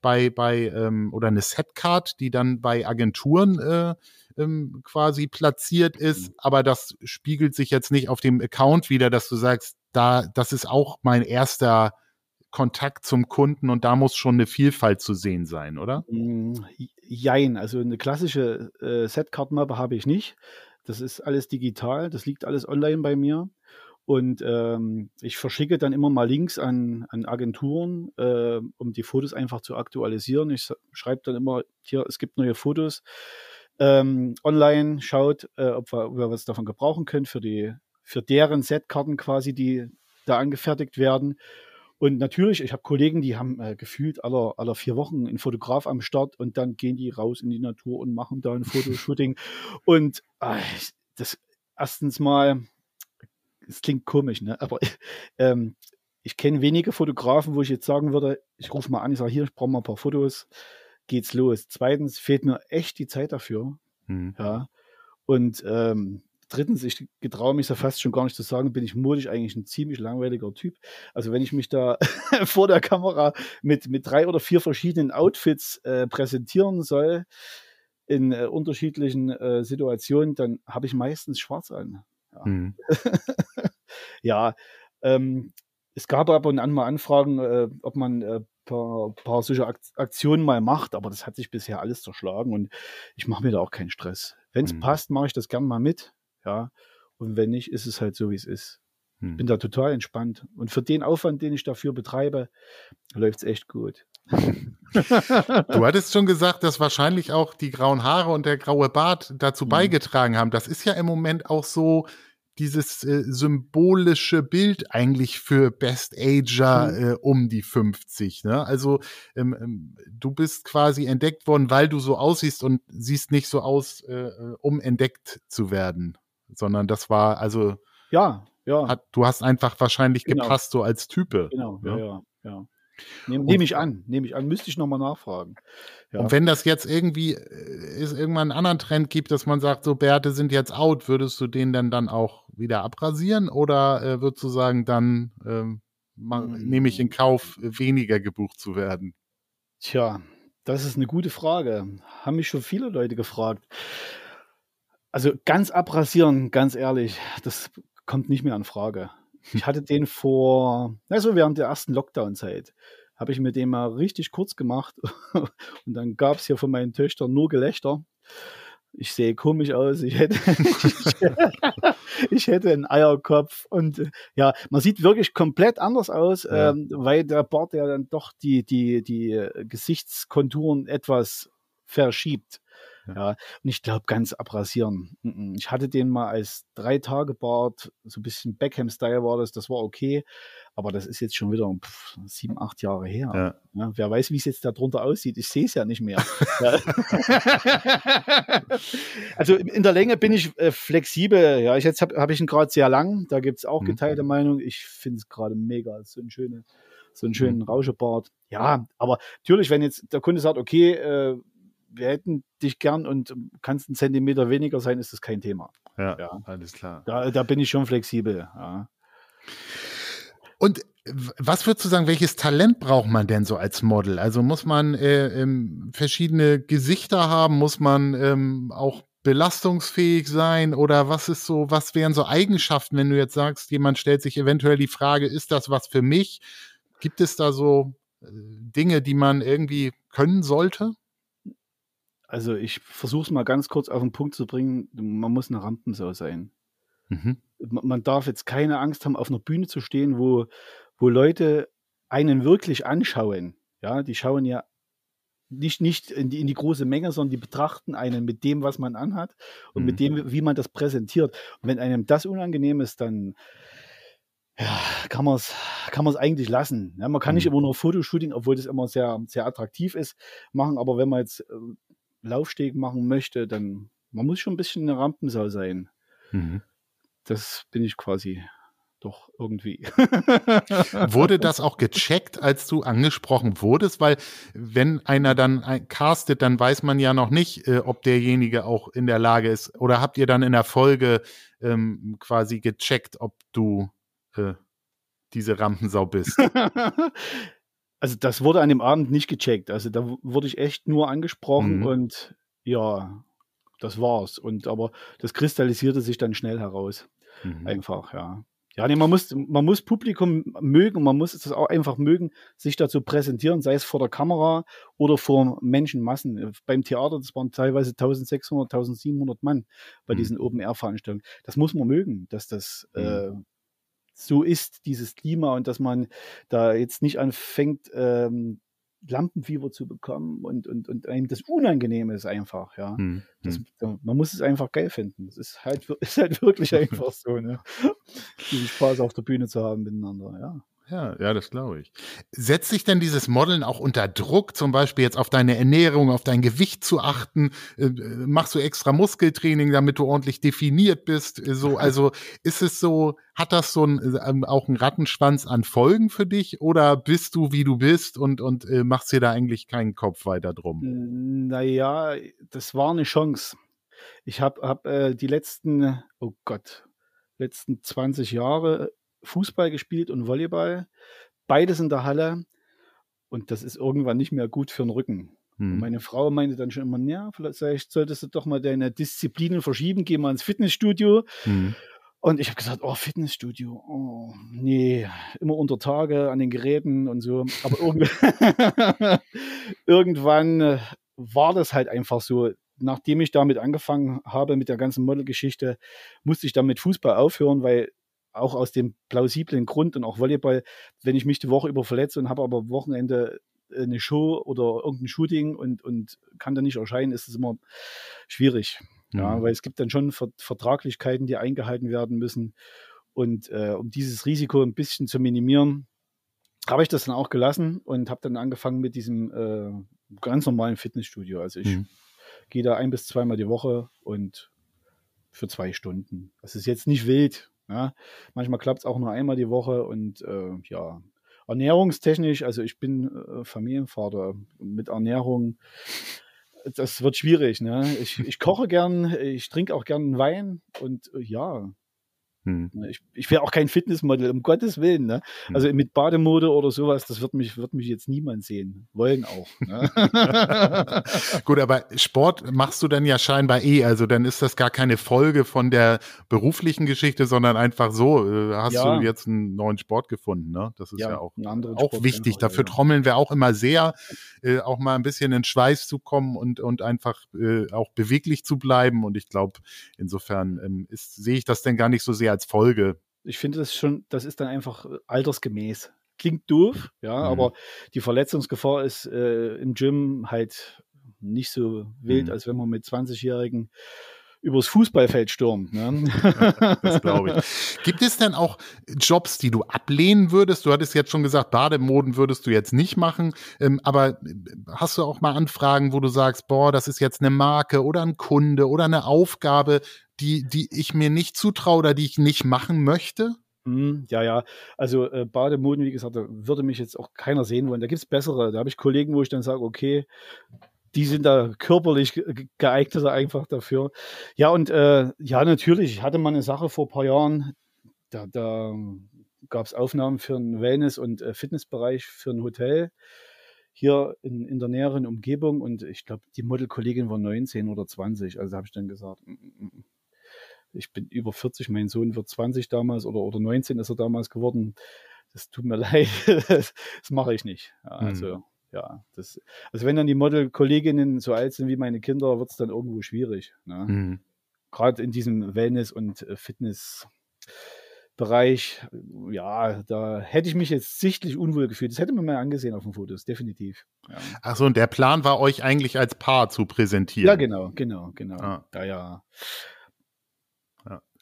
bei, bei ähm, oder eine Setcard, die dann bei Agenturen äh, ähm, quasi platziert ist, mhm. aber das spiegelt sich jetzt nicht auf dem Account wieder, dass du sagst, da, das ist auch mein erster Kontakt zum Kunden und da muss schon eine Vielfalt zu sehen sein, oder? Mm, jein, also eine klassische äh, Setkartenmappe habe ich nicht. Das ist alles digital, das liegt alles online bei mir. Und ähm, ich verschicke dann immer mal Links an, an Agenturen, äh, um die Fotos einfach zu aktualisieren. Ich schreibe dann immer, hier, es gibt neue Fotos. Ähm, online schaut, äh, ob, wir, ob wir was davon gebrauchen können für die, für deren Setkarten quasi, die da angefertigt werden. Und natürlich, ich habe Kollegen, die haben äh, gefühlt aller, aller vier Wochen einen Fotograf am Start und dann gehen die raus in die Natur und machen da ein Fotoshooting. [laughs] und äh, das erstens mal, es klingt komisch, ne? aber [laughs] ähm, ich kenne wenige Fotografen, wo ich jetzt sagen würde, ich rufe mal an, ich sage hier, ich brauche mal ein paar Fotos, geht's los. Zweitens fehlt mir echt die Zeit dafür. Mhm. Ja. Und ähm, drittens, ich getraue mich ja fast schon gar nicht zu sagen, bin ich modisch eigentlich ein ziemlich langweiliger Typ. Also wenn ich mich da [laughs] vor der Kamera mit, mit drei oder vier verschiedenen Outfits äh, präsentieren soll, in äh, unterschiedlichen äh, Situationen, dann habe ich meistens schwarz an. Ja, mhm. [laughs] ja ähm, es gab ab und an mal Anfragen, äh, ob man äh, paar, paar solche Aktionen mal macht, aber das hat sich bisher alles zerschlagen und ich mache mir da auch keinen Stress. Wenn es mhm. passt, mache ich das gern mal mit. Ja. Und wenn nicht, ist es halt so, wie es ist. Hm. Bin da total entspannt. Und für den Aufwand, den ich dafür betreibe, läuft es echt gut. du hattest schon gesagt, dass wahrscheinlich auch die grauen Haare und der graue Bart dazu mhm. beigetragen haben. Das ist ja im Moment auch so dieses äh, symbolische Bild eigentlich für Best Ager mhm. äh, um die 50. Ne? Also ähm, ähm, du bist quasi entdeckt worden, weil du so aussiehst und siehst nicht so aus, äh, äh um entdeckt zu werden sondern das war also. Ja, ja. Hat, du hast einfach wahrscheinlich genau. gepasst so als Type. Genau, ja, ja. ja. Nehme nehm ich an, nehme ich an, müsste ich nochmal nachfragen. Ja. Und wenn das jetzt irgendwie äh, es irgendwann einen anderen Trend gibt, dass man sagt, so Bärte sind jetzt out, würdest du den denn dann auch wieder abrasieren oder äh, würdest du sagen, dann ähm, hm. nehme ich in Kauf, weniger gebucht zu werden? Tja, das ist eine gute Frage. Haben mich schon viele Leute gefragt. Also ganz abrasieren, ganz ehrlich, das kommt nicht mehr in Frage. Ich hatte den vor, also während der ersten Lockdown-Zeit, habe ich mir den mal richtig kurz gemacht [laughs] und dann gab es hier von meinen Töchtern nur Gelächter. Ich sehe komisch aus, ich hätte, [laughs] ich hätte einen Eierkopf und ja, man sieht wirklich komplett anders aus, ja. ähm, weil der Bart ja dann doch die, die, die Gesichtskonturen etwas verschiebt. Ja. und ich glaube, ganz abrasieren. Ich hatte den mal als drei Tage Bart, so ein bisschen Beckham-Style war das, das war okay. Aber das ist jetzt schon wieder pff, sieben, acht Jahre her. Ja. Ja, wer weiß, wie es jetzt darunter aussieht. Ich sehe es ja nicht mehr. [laughs] also in der Länge bin ich äh, flexibel. Ja, ich, jetzt habe hab ich ihn gerade sehr lang. Da gibt es auch mhm. geteilte mhm. Meinung. Ich finde es gerade mega. So ein schöne, so einen schönen mhm. Rauschebart. Ja, aber natürlich, wenn jetzt der Kunde sagt, okay, äh, wir hätten dich gern und kannst einen Zentimeter weniger sein, ist das kein Thema. Ja, ja. alles klar. Da, da bin ich schon flexibel. Ja. Und was würdest du sagen, welches Talent braucht man denn so als Model? Also muss man äh, ähm, verschiedene Gesichter haben? Muss man ähm, auch belastungsfähig sein? Oder was ist so, was wären so Eigenschaften, wenn du jetzt sagst, jemand stellt sich eventuell die Frage, ist das was für mich? Gibt es da so äh, Dinge, die man irgendwie können sollte? Also ich versuche es mal ganz kurz auf den Punkt zu bringen. Man muss eine Rampensau sein. Mhm. Man darf jetzt keine Angst haben, auf einer Bühne zu stehen, wo, wo Leute einen wirklich anschauen. Ja, die schauen ja nicht, nicht in, die, in die große Menge, sondern die betrachten einen mit dem, was man anhat und mhm. mit dem, wie man das präsentiert. Und wenn einem das unangenehm ist, dann ja, kann man es kann eigentlich lassen. Ja, man kann mhm. nicht immer nur Fotoshooting, obwohl das immer sehr, sehr attraktiv ist, machen. Aber wenn man jetzt äh, Laufsteg machen möchte, dann man muss schon ein bisschen eine Rampensau sein. Mhm. Das bin ich quasi doch irgendwie. [laughs] Wurde das auch gecheckt, als du angesprochen wurdest? Weil wenn einer dann castet, dann weiß man ja noch nicht, äh, ob derjenige auch in der Lage ist. Oder habt ihr dann in der Folge ähm, quasi gecheckt, ob du äh, diese Rampensau bist? [laughs] Also das wurde an dem Abend nicht gecheckt. Also da wurde ich echt nur angesprochen mhm. und ja, das war's. Und aber das kristallisierte sich dann schnell heraus. Mhm. Einfach, ja. Ja, nee, man muss, man muss Publikum mögen, man muss es auch einfach mögen, sich dazu präsentieren, sei es vor der Kamera oder vor Menschenmassen. Beim Theater, das waren teilweise 1600, 1700 Mann bei mhm. diesen Open-Air-Veranstaltungen. Das muss man mögen, dass das mhm. äh, so ist, dieses Klima und dass man da jetzt nicht anfängt, ähm, Lampenfieber zu bekommen und, und, und einem das unangenehm ist einfach, ja. Hm, das, hm. Man muss es einfach geil finden. Es ist halt, [laughs] ist halt wirklich [laughs] einfach so, ne? Diesen Spaß auf der Bühne zu haben miteinander, ja. Ja, ja, das glaube ich. Setzt sich denn dieses Modeln auch unter Druck, zum Beispiel jetzt auf deine Ernährung, auf dein Gewicht zu achten? Äh, machst du extra Muskeltraining, damit du ordentlich definiert bist? So, also ist es so, hat das so ein, ähm, auch einen Rattenschwanz an Folgen für dich oder bist du wie du bist und, und äh, machst dir da eigentlich keinen Kopf weiter drum? Naja, das war eine Chance. Ich habe hab, äh, die letzten, oh Gott, letzten 20 Jahre Fußball gespielt und Volleyball. Beides in der Halle. Und das ist irgendwann nicht mehr gut für den Rücken. Hm. meine Frau meinte dann schon immer, ja, vielleicht solltest du doch mal deine Disziplinen verschieben, geh mal ins Fitnessstudio. Hm. Und ich habe gesagt, oh, Fitnessstudio, oh, nee, immer unter Tage an den Geräten und so. Aber irgendwann, [laughs] irgendwann äh, war das halt einfach so. Nachdem ich damit angefangen habe mit der ganzen Modelgeschichte, musste ich dann mit Fußball aufhören, weil auch aus dem plausiblen Grund und auch Volleyball, wenn ich mich die Woche über verletze und habe aber Wochenende eine Show oder irgendein Shooting und, und kann da nicht erscheinen, ist es immer schwierig. Ja, mhm. weil es gibt dann schon Vertraglichkeiten, die eingehalten werden müssen. Und äh, um dieses Risiko ein bisschen zu minimieren, habe ich das dann auch gelassen und habe dann angefangen mit diesem äh, ganz normalen Fitnessstudio. Also ich mhm. gehe da ein bis zweimal die Woche und für zwei Stunden. Das ist jetzt nicht wild, ja, manchmal klappt es auch nur einmal die Woche und äh, ja, ernährungstechnisch, also ich bin äh, Familienvater mit Ernährung, das wird schwierig. Ne? Ich, ich koche gern, ich trinke auch gern Wein und äh, ja, hm. Ne, ich, ich wäre auch kein Fitnessmodel, um Gottes Willen. Ne? Hm. Also mit Bademode oder sowas, das wird mich, wird mich jetzt niemand sehen. Wollen auch. Ne? [laughs] Gut, aber Sport machst du dann ja scheinbar eh. Also dann ist das gar keine Folge von der beruflichen Geschichte, sondern einfach so, äh, hast ja. du jetzt einen neuen Sport gefunden. Ne? Das ist ja, ja auch, auch wichtig. Einfach, Dafür ja. trommeln wir auch immer sehr, äh, auch mal ein bisschen in Schweiß zu kommen und, und einfach äh, auch beweglich zu bleiben. Und ich glaube, insofern ähm, sehe ich das denn gar nicht so sehr als Folge. Ich finde das schon, das ist dann einfach äh, altersgemäß. Klingt doof, ja, mhm. aber die Verletzungsgefahr ist äh, im Gym halt nicht so wild, mhm. als wenn man mit 20-Jährigen übers Fußballfeld stürmt. Ne? [laughs] das glaube ich. Gibt es denn auch Jobs, die du ablehnen würdest? Du hattest jetzt schon gesagt, Bademoden würdest du jetzt nicht machen. Ähm, aber äh, hast du auch mal Anfragen, wo du sagst, boah, das ist jetzt eine Marke oder ein Kunde oder eine Aufgabe, die, die ich mir nicht zutraue oder die ich nicht machen möchte? Hm, ja, ja. Also äh, Bademoden, wie gesagt, da würde mich jetzt auch keiner sehen wollen. Da gibt es bessere. Da habe ich Kollegen, wo ich dann sage, okay, die sind da körperlich geeigneter einfach dafür. Ja, und äh, ja, natürlich, ich hatte mal eine Sache vor ein paar Jahren, da, da gab es Aufnahmen für einen Wellness- und äh, Fitnessbereich für ein Hotel hier in, in der näheren Umgebung und ich glaube, die Modelkollegin war 19 oder 20, also habe ich dann gesagt, mm, mm, mm ich bin über 40, mein Sohn wird 20 damals oder, oder 19 ist er damals geworden. Das tut mir [laughs] leid, das, das mache ich nicht. Also, mhm. Ja, das, also wenn dann die Model-Kolleginnen so alt sind wie meine Kinder, wird es dann irgendwo schwierig. Ne? Mhm. Gerade in diesem Wellness- und äh, Fitness- Bereich, ja, da hätte ich mich jetzt sichtlich unwohl gefühlt. Das hätte man mal angesehen auf den Fotos, definitiv. Ja. Achso, und der Plan war euch eigentlich als Paar zu präsentieren. Ja, genau, genau, genau. Ah. Ja, ja.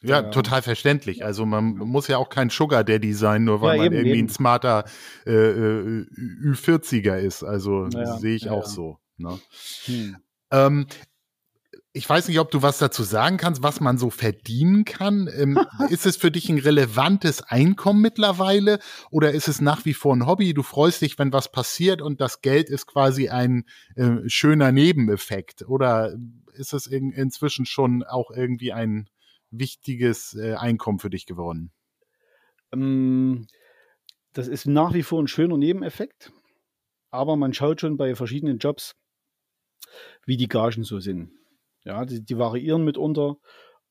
Ja, total verständlich. Also man muss ja auch kein Sugar Daddy sein, nur weil ja, man irgendwie eben. ein smarter äh, äh, Ü40er ist. Also ja, sehe ich ja, auch so. Ne? Hm. Ähm, ich weiß nicht, ob du was dazu sagen kannst, was man so verdienen kann. Ähm, [laughs] ist es für dich ein relevantes Einkommen mittlerweile oder ist es nach wie vor ein Hobby? Du freust dich, wenn was passiert und das Geld ist quasi ein äh, schöner Nebeneffekt oder ist es in, inzwischen schon auch irgendwie ein wichtiges äh, Einkommen für dich geworden? Ähm, das ist nach wie vor ein schöner Nebeneffekt, aber man schaut schon bei verschiedenen Jobs, wie die Gagen so sind. Ja, die, die variieren mitunter,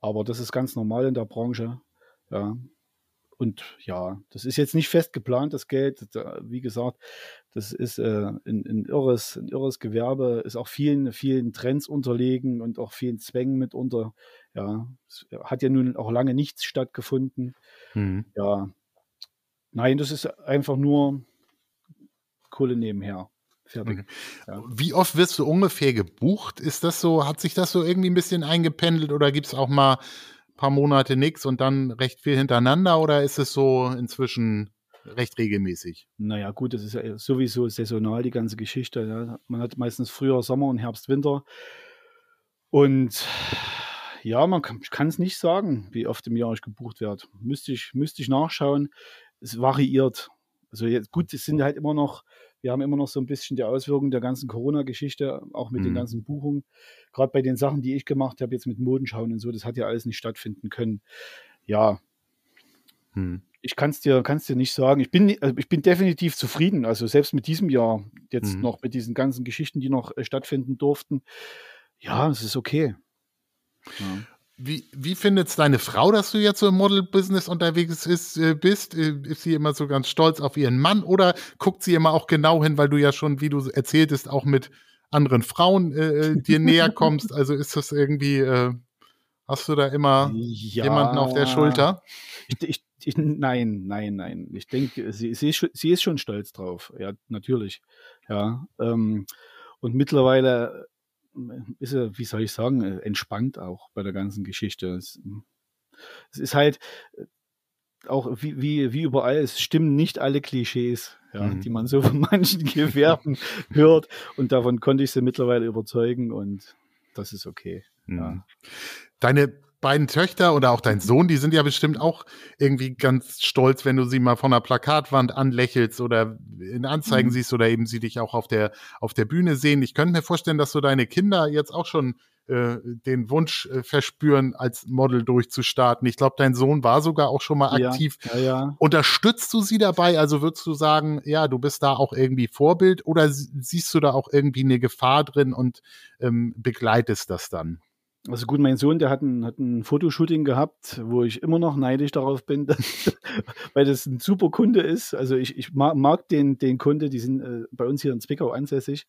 aber das ist ganz normal in der Branche. Ja. Und ja, das ist jetzt nicht fest geplant, das Geld. Wie gesagt, das ist äh, ein, ein, irres, ein irres Gewerbe, ist auch vielen, vielen Trends unterlegen und auch vielen Zwängen mitunter. Ja, es hat ja nun auch lange nichts stattgefunden. Mhm. Ja, nein, das ist einfach nur Kohle nebenher. Fertig. Mhm. Ja. Wie oft wirst du ungefähr gebucht? Ist das so, hat sich das so irgendwie ein bisschen eingependelt oder gibt es auch mal paar Monate nichts und dann recht viel hintereinander oder ist es so inzwischen recht regelmäßig? Naja, gut, das ist ja sowieso saisonal, die ganze Geschichte. Ja. Man hat meistens früher Sommer und Herbst, Winter. Und ja, man kann es nicht sagen, wie oft im Jahr ich gebucht werde. Müsste ich, müsste ich nachschauen. Es variiert. Also jetzt, gut, es sind halt immer noch wir haben immer noch so ein bisschen die Auswirkungen der ganzen Corona-Geschichte, auch mit mhm. den ganzen Buchungen. Gerade bei den Sachen, die ich gemacht habe, jetzt mit Modenschauen und so, das hat ja alles nicht stattfinden können. Ja, mhm. ich kann es dir, kann's dir nicht sagen. Ich bin, also ich bin definitiv zufrieden. Also selbst mit diesem Jahr, jetzt mhm. noch mit diesen ganzen Geschichten, die noch äh, stattfinden durften. Ja, es ist okay. Ja. Wie, wie findet es deine Frau, dass du jetzt so im Model-Business unterwegs ist, äh, bist? Äh, ist sie immer so ganz stolz auf ihren Mann oder guckt sie immer auch genau hin, weil du ja schon, wie du erzähltest, auch mit anderen Frauen äh, äh dir [laughs] näher kommst? Also ist das irgendwie, äh, hast du da immer ja, jemanden auf der Schulter? Ich, ich, ich, nein, nein, nein. Ich denke, sie, sie, ist, sie ist schon stolz drauf. Ja, natürlich. Ja. Ähm, und mittlerweile ist er, wie soll ich sagen, äh, entspannt auch bei der ganzen Geschichte. Es, es ist halt äh, auch wie, wie, wie überall, es stimmen nicht alle Klischees, ja, mhm. die man so von manchen [laughs] Gewerben hört. Und davon konnte ich sie mittlerweile überzeugen und das ist okay. Mhm. Ja. Deine beiden Töchter oder auch dein Sohn, die sind ja bestimmt auch irgendwie ganz stolz, wenn du sie mal von der Plakatwand anlächelst oder in Anzeigen mhm. siehst oder eben sie dich auch auf der, auf der Bühne sehen. Ich könnte mir vorstellen, dass so deine Kinder jetzt auch schon äh, den Wunsch äh, verspüren, als Model durchzustarten. Ich glaube, dein Sohn war sogar auch schon mal aktiv. Ja, ja, ja. Unterstützt du sie dabei? Also würdest du sagen, ja, du bist da auch irgendwie Vorbild oder siehst du da auch irgendwie eine Gefahr drin und ähm, begleitest das dann? Also gut, mein Sohn, der hat ein, hat ein Fotoshooting gehabt, wo ich immer noch neidisch darauf bin, [laughs] weil das ein super Kunde ist. Also ich, ich mag, mag den, den Kunde, die sind äh, bei uns hier in Zwickau ansässig.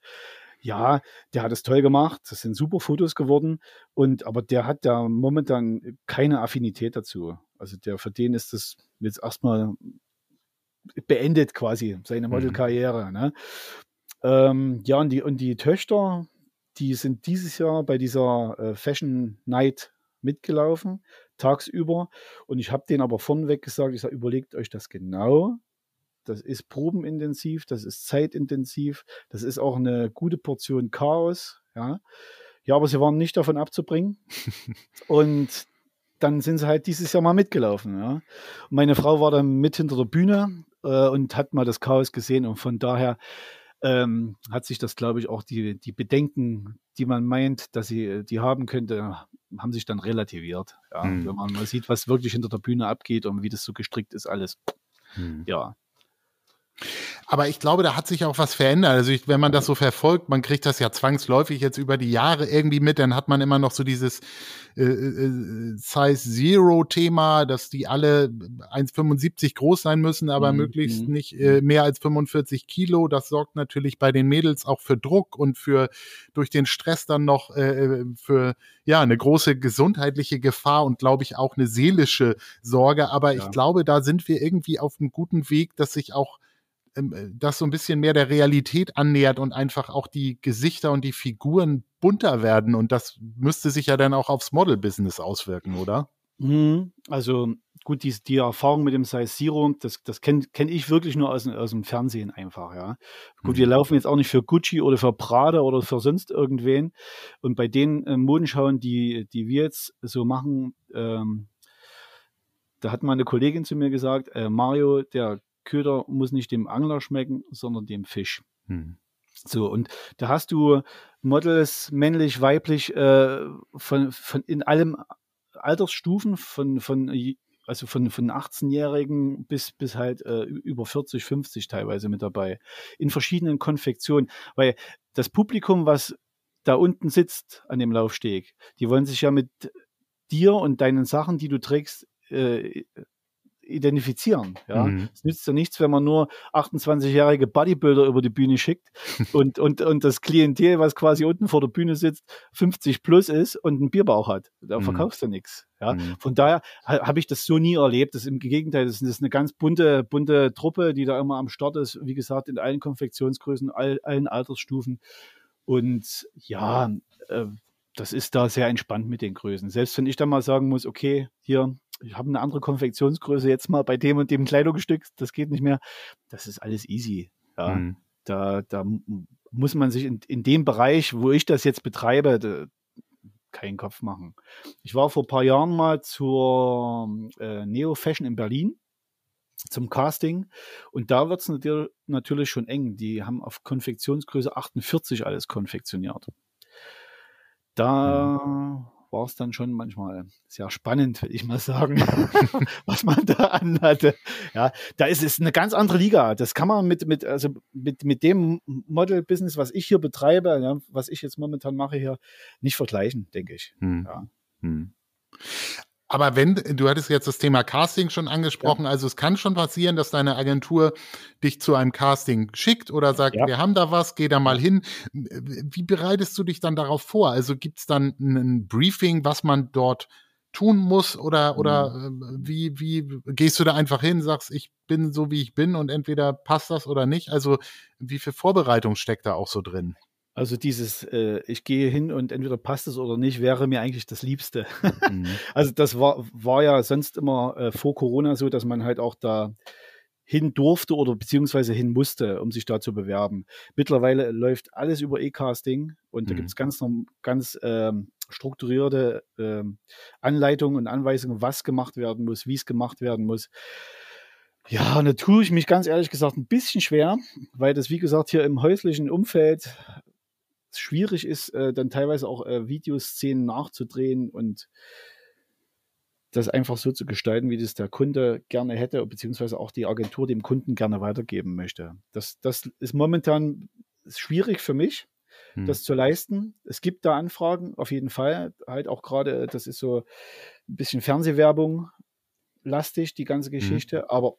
Ja, der hat es toll gemacht, das sind super Fotos geworden. Und aber der hat da momentan keine Affinität dazu. Also der für den ist das jetzt erstmal beendet quasi, seine mhm. Modelkarriere. Ne? Ähm, ja, und die, und die Töchter, die sind dieses Jahr bei dieser äh, Fashion Night mitgelaufen, tagsüber. Und ich habe denen aber vorneweg gesagt, ich sage, überlegt euch das genau. Das ist probenintensiv, das ist zeitintensiv, das ist auch eine gute Portion Chaos. Ja, ja aber sie waren nicht davon abzubringen. [laughs] und dann sind sie halt dieses Jahr mal mitgelaufen. Ja. Und meine Frau war dann mit hinter der Bühne äh, und hat mal das Chaos gesehen. Und von daher ähm, hat sich das, glaube ich, auch die, die Bedenken, die man meint, dass sie die haben könnte, haben sich dann relativiert. Ja, hm. Wenn man mal sieht, was wirklich hinter der Bühne abgeht und wie das so gestrickt ist, alles. Hm. Ja, aber ich glaube, da hat sich auch was verändert. Also ich, wenn man das so verfolgt, man kriegt das ja zwangsläufig jetzt über die Jahre irgendwie mit, dann hat man immer noch so dieses äh, äh, Size Zero Thema, dass die alle 1,75 groß sein müssen, aber mhm. möglichst mhm. nicht äh, mehr als 45 Kilo. Das sorgt natürlich bei den Mädels auch für Druck und für durch den Stress dann noch äh, für ja eine große gesundheitliche Gefahr und glaube ich auch eine seelische Sorge. Aber ja. ich glaube, da sind wir irgendwie auf einem guten Weg, dass sich auch äh, das so ein bisschen mehr der Realität annähert und einfach auch die Gesichter und die Figuren bunter werden. Und das müsste sich ja dann auch aufs Model-Business auswirken, oder? Mhm. Also gut, die, die Erfahrung mit dem Size Zero, das, das kenne kenn ich wirklich nur aus, aus dem Fernsehen einfach, ja. Gut, mhm. wir laufen jetzt auch nicht für Gucci oder für Prada oder für sonst irgendwen. Und bei den äh, Modenschauen, die, die wir jetzt so machen, ähm, da hat meine Kollegin zu mir gesagt, äh, Mario, der Köder muss nicht dem Angler schmecken, sondern dem Fisch. Hm. So, und da hast du Models, männlich, weiblich, äh, von, von in allem Altersstufen, von, von also von, von 18-Jährigen bis, bis halt äh, über 40, 50 teilweise mit dabei. In verschiedenen Konfektionen. Weil das Publikum, was da unten sitzt an dem Laufsteg, die wollen sich ja mit dir und deinen Sachen, die du trägst, äh, identifizieren. Ja, mhm. es nützt ja nichts, wenn man nur 28-jährige Bodybuilder über die Bühne schickt [laughs] und, und, und das Klientel, was quasi unten vor der Bühne sitzt, 50 plus ist und einen Bierbauch hat. Da mhm. verkaufst du nichts. Ja, mhm. von daher habe ich das so nie erlebt. Das ist im Gegenteil, das ist eine ganz bunte, bunte Truppe, die da immer am Start ist. Wie gesagt, in allen Konfektionsgrößen, all, allen Altersstufen. Und ja, äh, das ist da sehr entspannt mit den Größen. Selbst wenn ich dann mal sagen muss, okay, hier, ich habe eine andere Konfektionsgröße jetzt mal bei dem und dem Kleidungsstück, das geht nicht mehr. Das ist alles easy. Ja, mhm. da, da muss man sich in, in dem Bereich, wo ich das jetzt betreibe, da, keinen Kopf machen. Ich war vor ein paar Jahren mal zur äh, Neo Fashion in Berlin zum Casting und da wird es natürlich schon eng. Die haben auf Konfektionsgröße 48 alles konfektioniert. Da mhm war es dann schon manchmal sehr spannend, würde ich mal sagen, [laughs] was man da anhatte. Ja, da ist es eine ganz andere Liga. Das kann man mit, mit, also mit, mit dem Model-Business, was ich hier betreibe, ja, was ich jetzt momentan mache hier, nicht vergleichen, denke ich. Hm. Ja. Hm. Aber wenn, du hattest jetzt das Thema Casting schon angesprochen, ja. also es kann schon passieren, dass deine Agentur dich zu einem Casting schickt oder sagt, ja. wir haben da was, geh da mal hin. Wie bereitest du dich dann darauf vor? Also gibt es dann ein Briefing, was man dort tun muss oder, oder mhm. wie, wie gehst du da einfach hin, sagst, ich bin so wie ich bin und entweder passt das oder nicht? Also wie viel Vorbereitung steckt da auch so drin? Also dieses, äh, ich gehe hin und entweder passt es oder nicht, wäre mir eigentlich das Liebste. Mhm. [laughs] also das war, war ja sonst immer äh, vor Corona so, dass man halt auch da hin durfte oder beziehungsweise hin musste, um sich da zu bewerben. Mittlerweile läuft alles über E-Casting und mhm. da gibt es ganz, ganz ähm, strukturierte ähm, Anleitungen und Anweisungen, was gemacht werden muss, wie es gemacht werden muss. Ja, da tue ich mich ganz ehrlich gesagt ein bisschen schwer, weil das, wie gesagt, hier im häuslichen Umfeld schwierig ist, äh, dann teilweise auch äh, Videoszenen nachzudrehen und das einfach so zu gestalten, wie das der Kunde gerne hätte, beziehungsweise auch die Agentur dem Kunden gerne weitergeben möchte. Das, das ist momentan schwierig für mich, hm. das zu leisten. Es gibt da Anfragen, auf jeden Fall. Halt auch gerade, das ist so ein bisschen Fernsehwerbung lastig, die ganze hm. Geschichte. Hm. Aber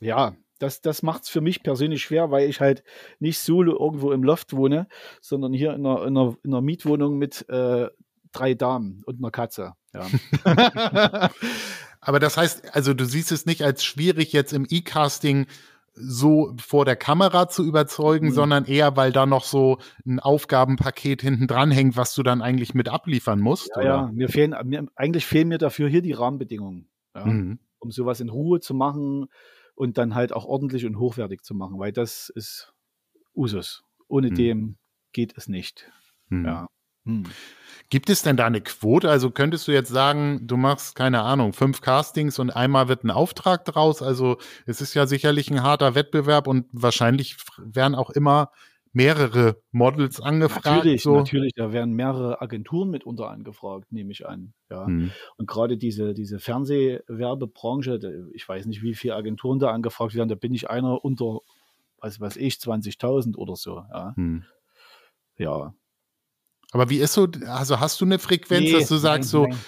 ja, das, das macht es für mich persönlich schwer, weil ich halt nicht solo irgendwo im Loft wohne, sondern hier in einer, in einer, in einer Mietwohnung mit äh, drei Damen und einer Katze. Ja. [laughs] Aber das heißt, also du siehst es nicht als schwierig, jetzt im E-Casting so vor der Kamera zu überzeugen, mhm. sondern eher, weil da noch so ein Aufgabenpaket hinten dran hängt, was du dann eigentlich mit abliefern musst. Ja, ja. mir fehlen, mir, eigentlich fehlen mir dafür hier die Rahmenbedingungen, ja, mhm. um sowas in Ruhe zu machen und dann halt auch ordentlich und hochwertig zu machen, weil das ist Usus. Ohne hm. dem geht es nicht. Hm. Ja. Hm. Gibt es denn da eine Quote? Also könntest du jetzt sagen, du machst, keine Ahnung, fünf Castings und einmal wird ein Auftrag draus? Also es ist ja sicherlich ein harter Wettbewerb und wahrscheinlich werden auch immer mehrere Models angefragt. Natürlich, so. natürlich, da werden mehrere Agenturen mitunter angefragt, nehme ich an. Ja. Hm. Und gerade diese, diese Fernsehwerbebranche, ich weiß nicht, wie viele Agenturen da angefragt werden, da bin ich einer unter, was weiß ich, 20.000 oder so. Ja. Hm. ja. Aber wie ist so, also hast du eine Frequenz, nee, dass du sagst nein, so. Nein.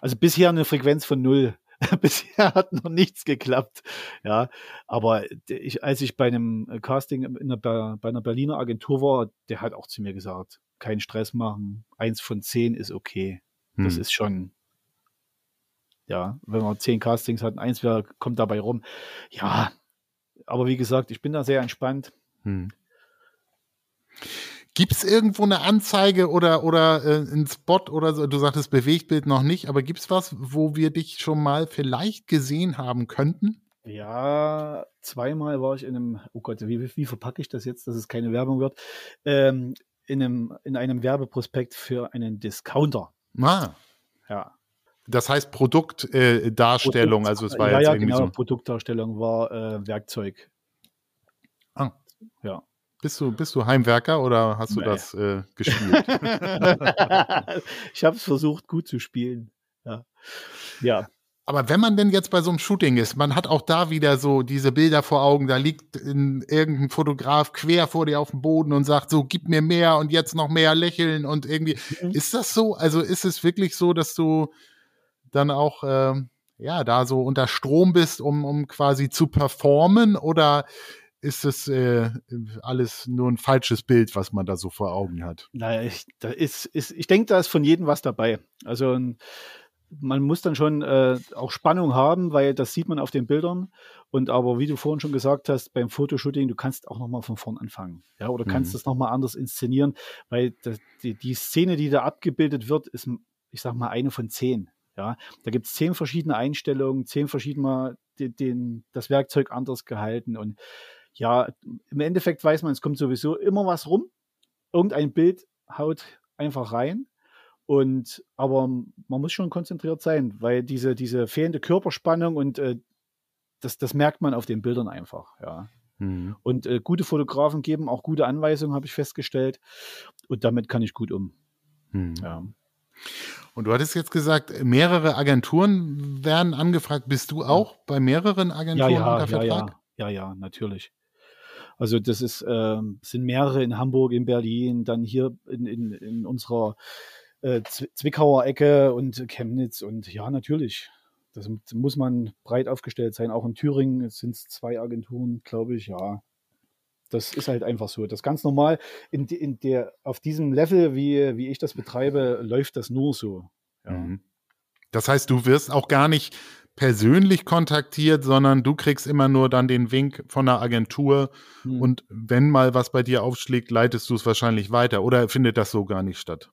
Also bisher eine Frequenz von null. [laughs] Bisher hat noch nichts geklappt. Ja, aber ich, als ich bei einem Casting in einer, bei einer Berliner Agentur war, der hat auch zu mir gesagt, keinen Stress machen. Eins von zehn ist okay. Hm. Das ist schon, ja, wenn man zehn Castings hat, eins wär, kommt dabei rum. Ja, aber wie gesagt, ich bin da sehr entspannt. Hm. Gibt es irgendwo eine Anzeige oder, oder äh, ein Spot oder so? Du sagtest Bewegtbild noch nicht, aber gibt es was, wo wir dich schon mal vielleicht gesehen haben könnten? Ja, zweimal war ich in einem, oh Gott, wie, wie verpacke ich das jetzt, dass es keine Werbung wird? Ähm, in, einem, in einem Werbeprospekt für einen Discounter. Ah. Ja. Das heißt Produktdarstellung, äh, also es war ja, jetzt ja, irgendwie genau, so. Produktdarstellung war äh, Werkzeug. Ah. Ja. Bist du, bist du Heimwerker oder hast du nee. das äh, gespielt? [laughs] ich habe es versucht, gut zu spielen. Ja. ja. Aber wenn man denn jetzt bei so einem Shooting ist, man hat auch da wieder so diese Bilder vor Augen, da liegt irgendein Fotograf quer vor dir auf dem Boden und sagt so, gib mir mehr und jetzt noch mehr lächeln und irgendwie. Mhm. Ist das so? Also ist es wirklich so, dass du dann auch, äh, ja, da so unter Strom bist, um, um quasi zu performen oder ist es äh, alles nur ein falsches Bild, was man da so vor Augen hat? Naja, ich, da ist, ist, ich denke, da ist von jedem was dabei. Also man muss dann schon äh, auch Spannung haben, weil das sieht man auf den Bildern. Und aber wie du vorhin schon gesagt hast, beim Fotoshooting, du kannst auch nochmal von vorn anfangen. Ja, oder kannst mhm. das nochmal anders inszenieren, weil das, die, die Szene, die da abgebildet wird, ist, ich sag mal, eine von zehn. Ja, da gibt es zehn verschiedene Einstellungen, zehn verschiedene, den, den, das Werkzeug anders gehalten. Und ja, im Endeffekt weiß man, es kommt sowieso immer was rum. Irgendein Bild haut einfach rein. Und aber man muss schon konzentriert sein, weil diese, diese fehlende Körperspannung und äh, das, das merkt man auf den Bildern einfach, ja. Mhm. Und äh, gute Fotografen geben auch gute Anweisungen, habe ich festgestellt. Und damit kann ich gut um. Mhm. Ja. Und du hattest jetzt gesagt, mehrere Agenturen werden angefragt. Bist du auch bei mehreren Agenturen ja, ja, unter Vertrag? Ja, ja, ja, natürlich. Also das ist, äh, sind mehrere in Hamburg, in Berlin, dann hier in, in, in unserer äh, Zwickauer Ecke und Chemnitz und ja, natürlich. Das muss man breit aufgestellt sein. Auch in Thüringen sind es zwei Agenturen, glaube ich, ja. Das ist halt einfach so. Das ganz normal. In, in der, auf diesem Level, wie, wie ich das betreibe, läuft das nur so. Ja. Mhm. Das heißt, du wirst auch gar nicht persönlich kontaktiert, sondern du kriegst immer nur dann den Wink von der Agentur mhm. und wenn mal was bei dir aufschlägt, leitest du es wahrscheinlich weiter oder findet das so gar nicht statt?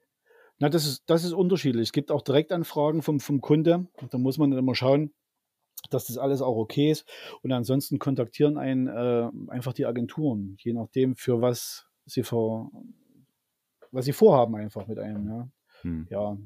Na, das ist, das ist unterschiedlich. Es gibt auch Direktanfragen vom, vom Kunde. Da muss man dann immer schauen, dass das alles auch okay ist. Und ansonsten kontaktieren einen äh, einfach die Agenturen, je nachdem, für was sie vor, was sie vorhaben, einfach mit einem. Ja. Hm. ja.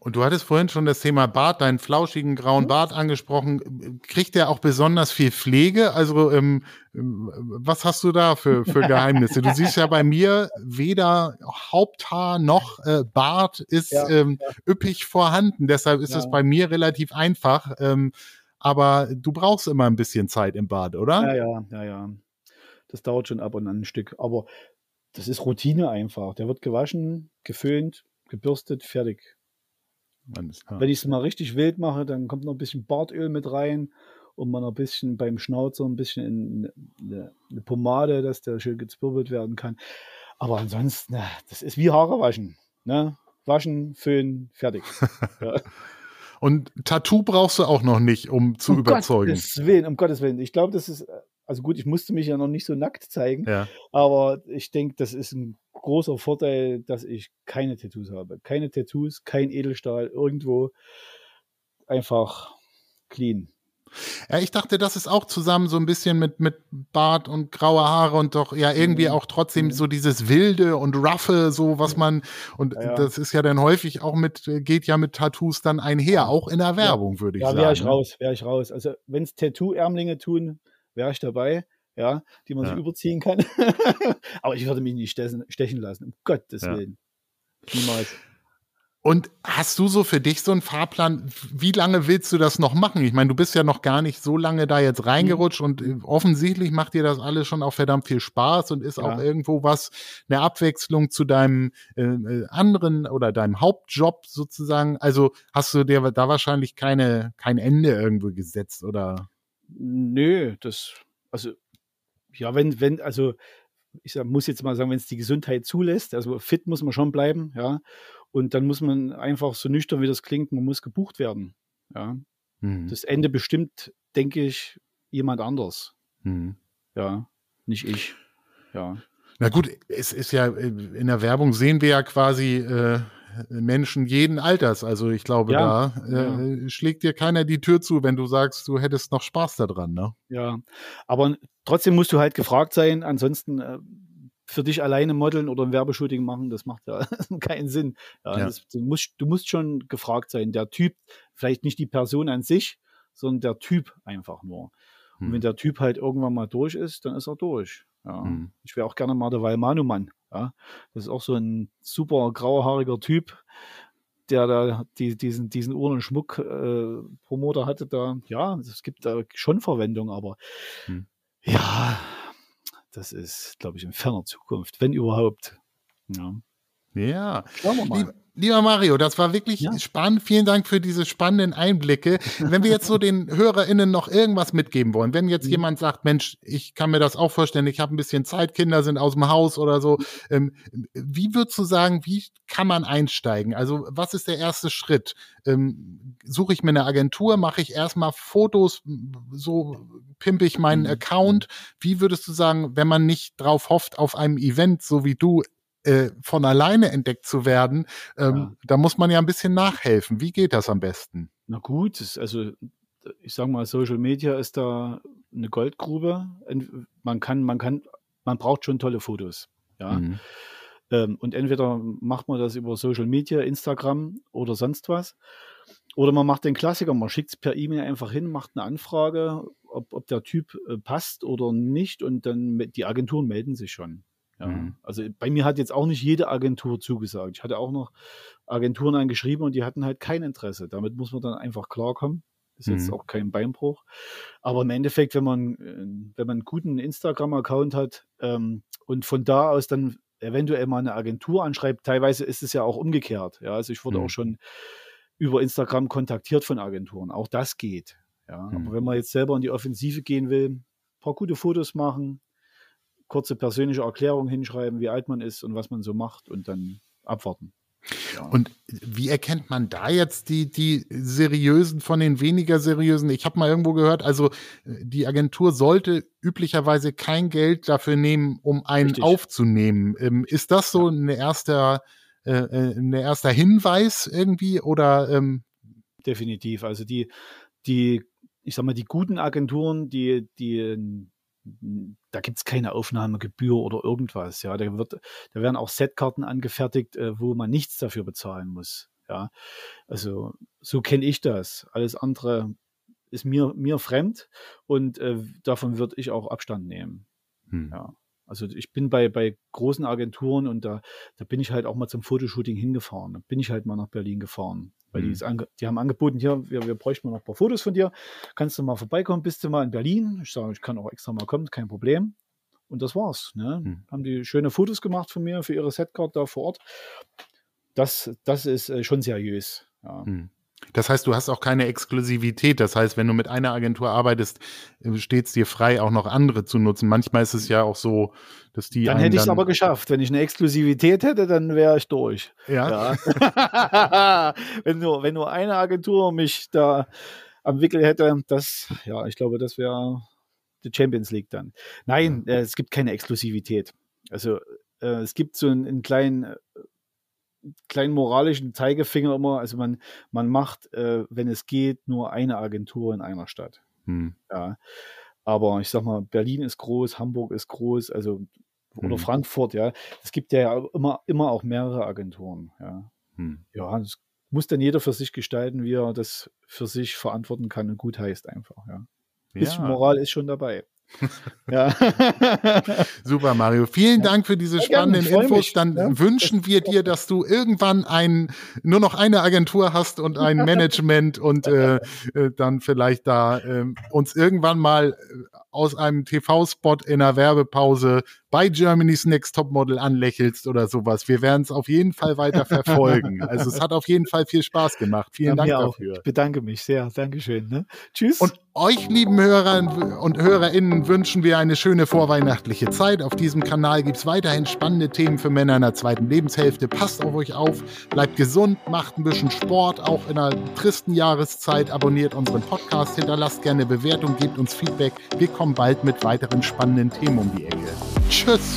Und du hattest vorhin schon das Thema Bart, deinen flauschigen grauen mhm. Bart angesprochen. Kriegt der auch besonders viel Pflege? Also ähm, ähm was hast du da für, für [laughs] Geheimnisse? du siehst ja bei mir weder Haupthaar noch äh, Bart ist ja, ähm, ja. üppig vorhanden. Deshalb ist es ja. bei mir relativ einfach. Ähm, aber du brauchst immer ein bisschen Zeit im Bad, oder? Ja, ja, ja, ja. Das dauert schon ab und an ein Stück. Aber das ist Routine einfach. Der wird gewaschen, geföhnt, gebürstet, fertig. Wenn ich es mal richtig wild mache, dann kommt noch ein bisschen Bartöl mit rein und mal ein bisschen beim Schnauzer ein bisschen in eine, eine Pomade, dass der schön gezwirbelt werden kann. Aber ansonsten, na, das ist wie Haare waschen. Ne? Waschen, föhnen, fertig. [laughs] ja. Und Tattoo brauchst du auch noch nicht, um zu um überzeugen. Um Gottes Willen, um Gottes Willen. Ich glaube, das ist, also gut, ich musste mich ja noch nicht so nackt zeigen, ja. aber ich denke, das ist ein großer Vorteil, dass ich keine Tattoos habe. Keine Tattoos, kein Edelstahl, irgendwo einfach clean. Ja, ich dachte, das ist auch zusammen so ein bisschen mit, mit Bart und graue Haare und doch ja irgendwie mhm. auch trotzdem mhm. so dieses Wilde und Ruffe, so was man, und ja, ja. das ist ja dann häufig auch mit, geht ja mit Tattoos dann einher, auch in der Werbung, ja. würde ich sagen. Ja, wäre ich ne? raus, wäre ich raus. Also wenn es Tattoo-Ärmlinge tun, wäre ich dabei ja, die man ja. sich überziehen kann. [laughs] Aber ich würde mich nicht stechen lassen, um Gottes ja. Willen. Niemals. Und hast du so für dich so einen Fahrplan? Wie lange willst du das noch machen? Ich meine, du bist ja noch gar nicht so lange da jetzt reingerutscht und äh, offensichtlich macht dir das alles schon auch verdammt viel Spaß und ist ja. auch irgendwo was, eine Abwechslung zu deinem äh, äh, anderen oder deinem Hauptjob sozusagen. Also hast du dir da wahrscheinlich keine, kein Ende irgendwo gesetzt oder? Nö, das, also ja, wenn, wenn, also ich sag, muss jetzt mal sagen, wenn es die Gesundheit zulässt, also fit muss man schon bleiben, ja. Und dann muss man einfach so nüchtern, wie das klingt, man muss gebucht werden. Ja. Mhm. Das Ende bestimmt, denke ich, jemand anders. Mhm. Ja, nicht ich. Ja. Na gut, es ist ja, in der Werbung sehen wir ja quasi äh, Menschen jeden Alters. Also ich glaube, ja, da äh, ja. schlägt dir keiner die Tür zu, wenn du sagst, du hättest noch Spaß daran, ne? Ja, aber trotzdem musst du halt gefragt sein. Ansonsten äh, für dich alleine modeln oder ein Werbeshooting machen, das macht ja [laughs] keinen Sinn. Ja. Das, du, musst, du musst schon gefragt sein. Der Typ, vielleicht nicht die Person an sich, sondern der Typ einfach nur. Und hm. wenn der Typ halt irgendwann mal durch ist, dann ist er durch. Ja. Hm. Ich wäre auch gerne mal der Walmanu-Mann. Ja. Das ist auch so ein super grauhaariger Typ, der da die, diesen, diesen Uhrenschmuck-Promoter äh, hatte. Da, ja, es gibt da schon Verwendung, aber hm. ja, das ist, glaube ich, in ferner Zukunft, wenn überhaupt. Ja. Ja. Schauen wir mal. Lieber Mario, das war wirklich ja. spannend. Vielen Dank für diese spannenden Einblicke. Wenn wir jetzt so den [laughs] HörerInnen noch irgendwas mitgeben wollen, wenn jetzt mhm. jemand sagt, Mensch, ich kann mir das auch vorstellen, ich habe ein bisschen Zeit, Kinder sind aus dem Haus oder so. Ähm, wie würdest du sagen, wie kann man einsteigen? Also, was ist der erste Schritt? Ähm, suche ich mir eine Agentur, mache ich erstmal Fotos, so pimpe ich meinen mhm. Account. Wie würdest du sagen, wenn man nicht drauf hofft, auf einem Event, so wie du äh, von alleine entdeckt zu werden, ähm, ja. da muss man ja ein bisschen nachhelfen. Wie geht das am besten? Na gut, also ich sage mal, Social Media ist da eine Goldgrube. Man kann, man kann, man braucht schon tolle Fotos. Ja. Mhm. Ähm, und entweder macht man das über Social Media, Instagram oder sonst was. Oder man macht den Klassiker, man schickt es per E-Mail einfach hin, macht eine Anfrage, ob, ob der Typ äh, passt oder nicht und dann die Agenturen melden sich schon. Ja, mhm. Also bei mir hat jetzt auch nicht jede Agentur zugesagt. Ich hatte auch noch Agenturen angeschrieben und die hatten halt kein Interesse. Damit muss man dann einfach klarkommen. Ist jetzt mhm. auch kein Beinbruch. Aber im Endeffekt, wenn man, äh, wenn man einen guten Instagram-Account hat ähm, und von da aus dann eventuell mal eine Agentur anschreibt, teilweise ist es ja auch umgekehrt. Ja, also ich wurde mhm. auch schon über Instagram kontaktiert von Agenturen. Auch das geht. Ja, aber mhm. wenn man jetzt selber in die Offensive gehen will, ein paar gute Fotos machen, kurze persönliche Erklärung hinschreiben, wie alt man ist und was man so macht und dann abwarten. Ja. Und wie erkennt man da jetzt die, die seriösen von den weniger seriösen? Ich habe mal irgendwo gehört, also die Agentur sollte üblicherweise kein Geld dafür nehmen, um einen Richtig. aufzunehmen. Ähm, ist das so ein erster, äh, äh, ein erster Hinweis irgendwie oder? Ähm? Definitiv. Also die, die, ich sag mal, die guten Agenturen, die, die da gibt es keine Aufnahmegebühr oder irgendwas. Ja, da, wird, da werden auch Setkarten angefertigt, äh, wo man nichts dafür bezahlen muss. Ja, also so kenne ich das. Alles andere ist mir, mir fremd und äh, davon würde ich auch Abstand nehmen. Hm. Ja. Also ich bin bei, bei großen Agenturen und da, da bin ich halt auch mal zum Fotoshooting hingefahren. Da bin ich halt mal nach Berlin gefahren. Weil mhm. die, die, haben angeboten, hier, wir, wir bräuchten mal noch ein paar Fotos von dir. Kannst du mal vorbeikommen? Bist du mal in Berlin? Ich sage, ich kann auch extra mal kommen, kein Problem. Und das war's. Ne? Mhm. Haben die schöne Fotos gemacht von mir für ihre Setcard da vor Ort. Das, das ist äh, schon seriös. Ja. Mhm. Das heißt, du hast auch keine Exklusivität. Das heißt, wenn du mit einer Agentur arbeitest, äh, steht es dir frei, auch noch andere zu nutzen. Manchmal ist es ja auch so, dass die. Dann hätte ich es aber geschafft. Wenn ich eine Exklusivität hätte, dann wäre ich durch. Ja. ja. [laughs] wenn, nur, wenn nur eine Agentur mich da am Wickel hätte, das, ja, ich glaube, das wäre die Champions League dann. Nein, äh, es gibt keine Exklusivität. Also äh, es gibt so einen, einen kleinen kleinen moralischen Zeigefinger immer. Also man, man macht, äh, wenn es geht, nur eine Agentur in einer Stadt. Hm. Ja. Aber ich sag mal, Berlin ist groß, Hamburg ist groß, also oder hm. Frankfurt, ja. Es gibt ja immer, immer auch mehrere Agenturen, ja. Hm. Ja, das muss dann jeder für sich gestalten, wie er das für sich verantworten kann und gut heißt einfach, ja. Bisschen ja. Moral ist schon dabei. [laughs] ja. Super, Mario. Vielen Dank für diese spannenden ja, Infos. Dann ja. wünschen wir dir, dass du irgendwann ein, nur noch eine Agentur hast und ein [laughs] Management und äh, äh, dann vielleicht da äh, uns irgendwann mal äh, aus einem TV-Spot in einer Werbepause bei Germany's Next Topmodel anlächelst oder sowas. Wir werden es auf jeden Fall weiter verfolgen. [laughs] Also es hat auf jeden Fall viel Spaß gemacht. Vielen ja, Dank dafür. Ich bedanke mich sehr. Dankeschön. Ne? Tschüss. Und euch, lieben Hörer und HörerInnen, wünschen wir eine schöne vorweihnachtliche Zeit. Auf diesem Kanal gibt es weiterhin spannende Themen für Männer in der zweiten Lebenshälfte. Passt auf euch auf, bleibt gesund, macht ein bisschen Sport, auch in einer tristen Jahreszeit. Abonniert unseren Podcast, hinterlasst gerne Bewertung, gebt uns Feedback. Wir kommen bald mit weiteren spannenden Themen um die Ecke. Tschüss.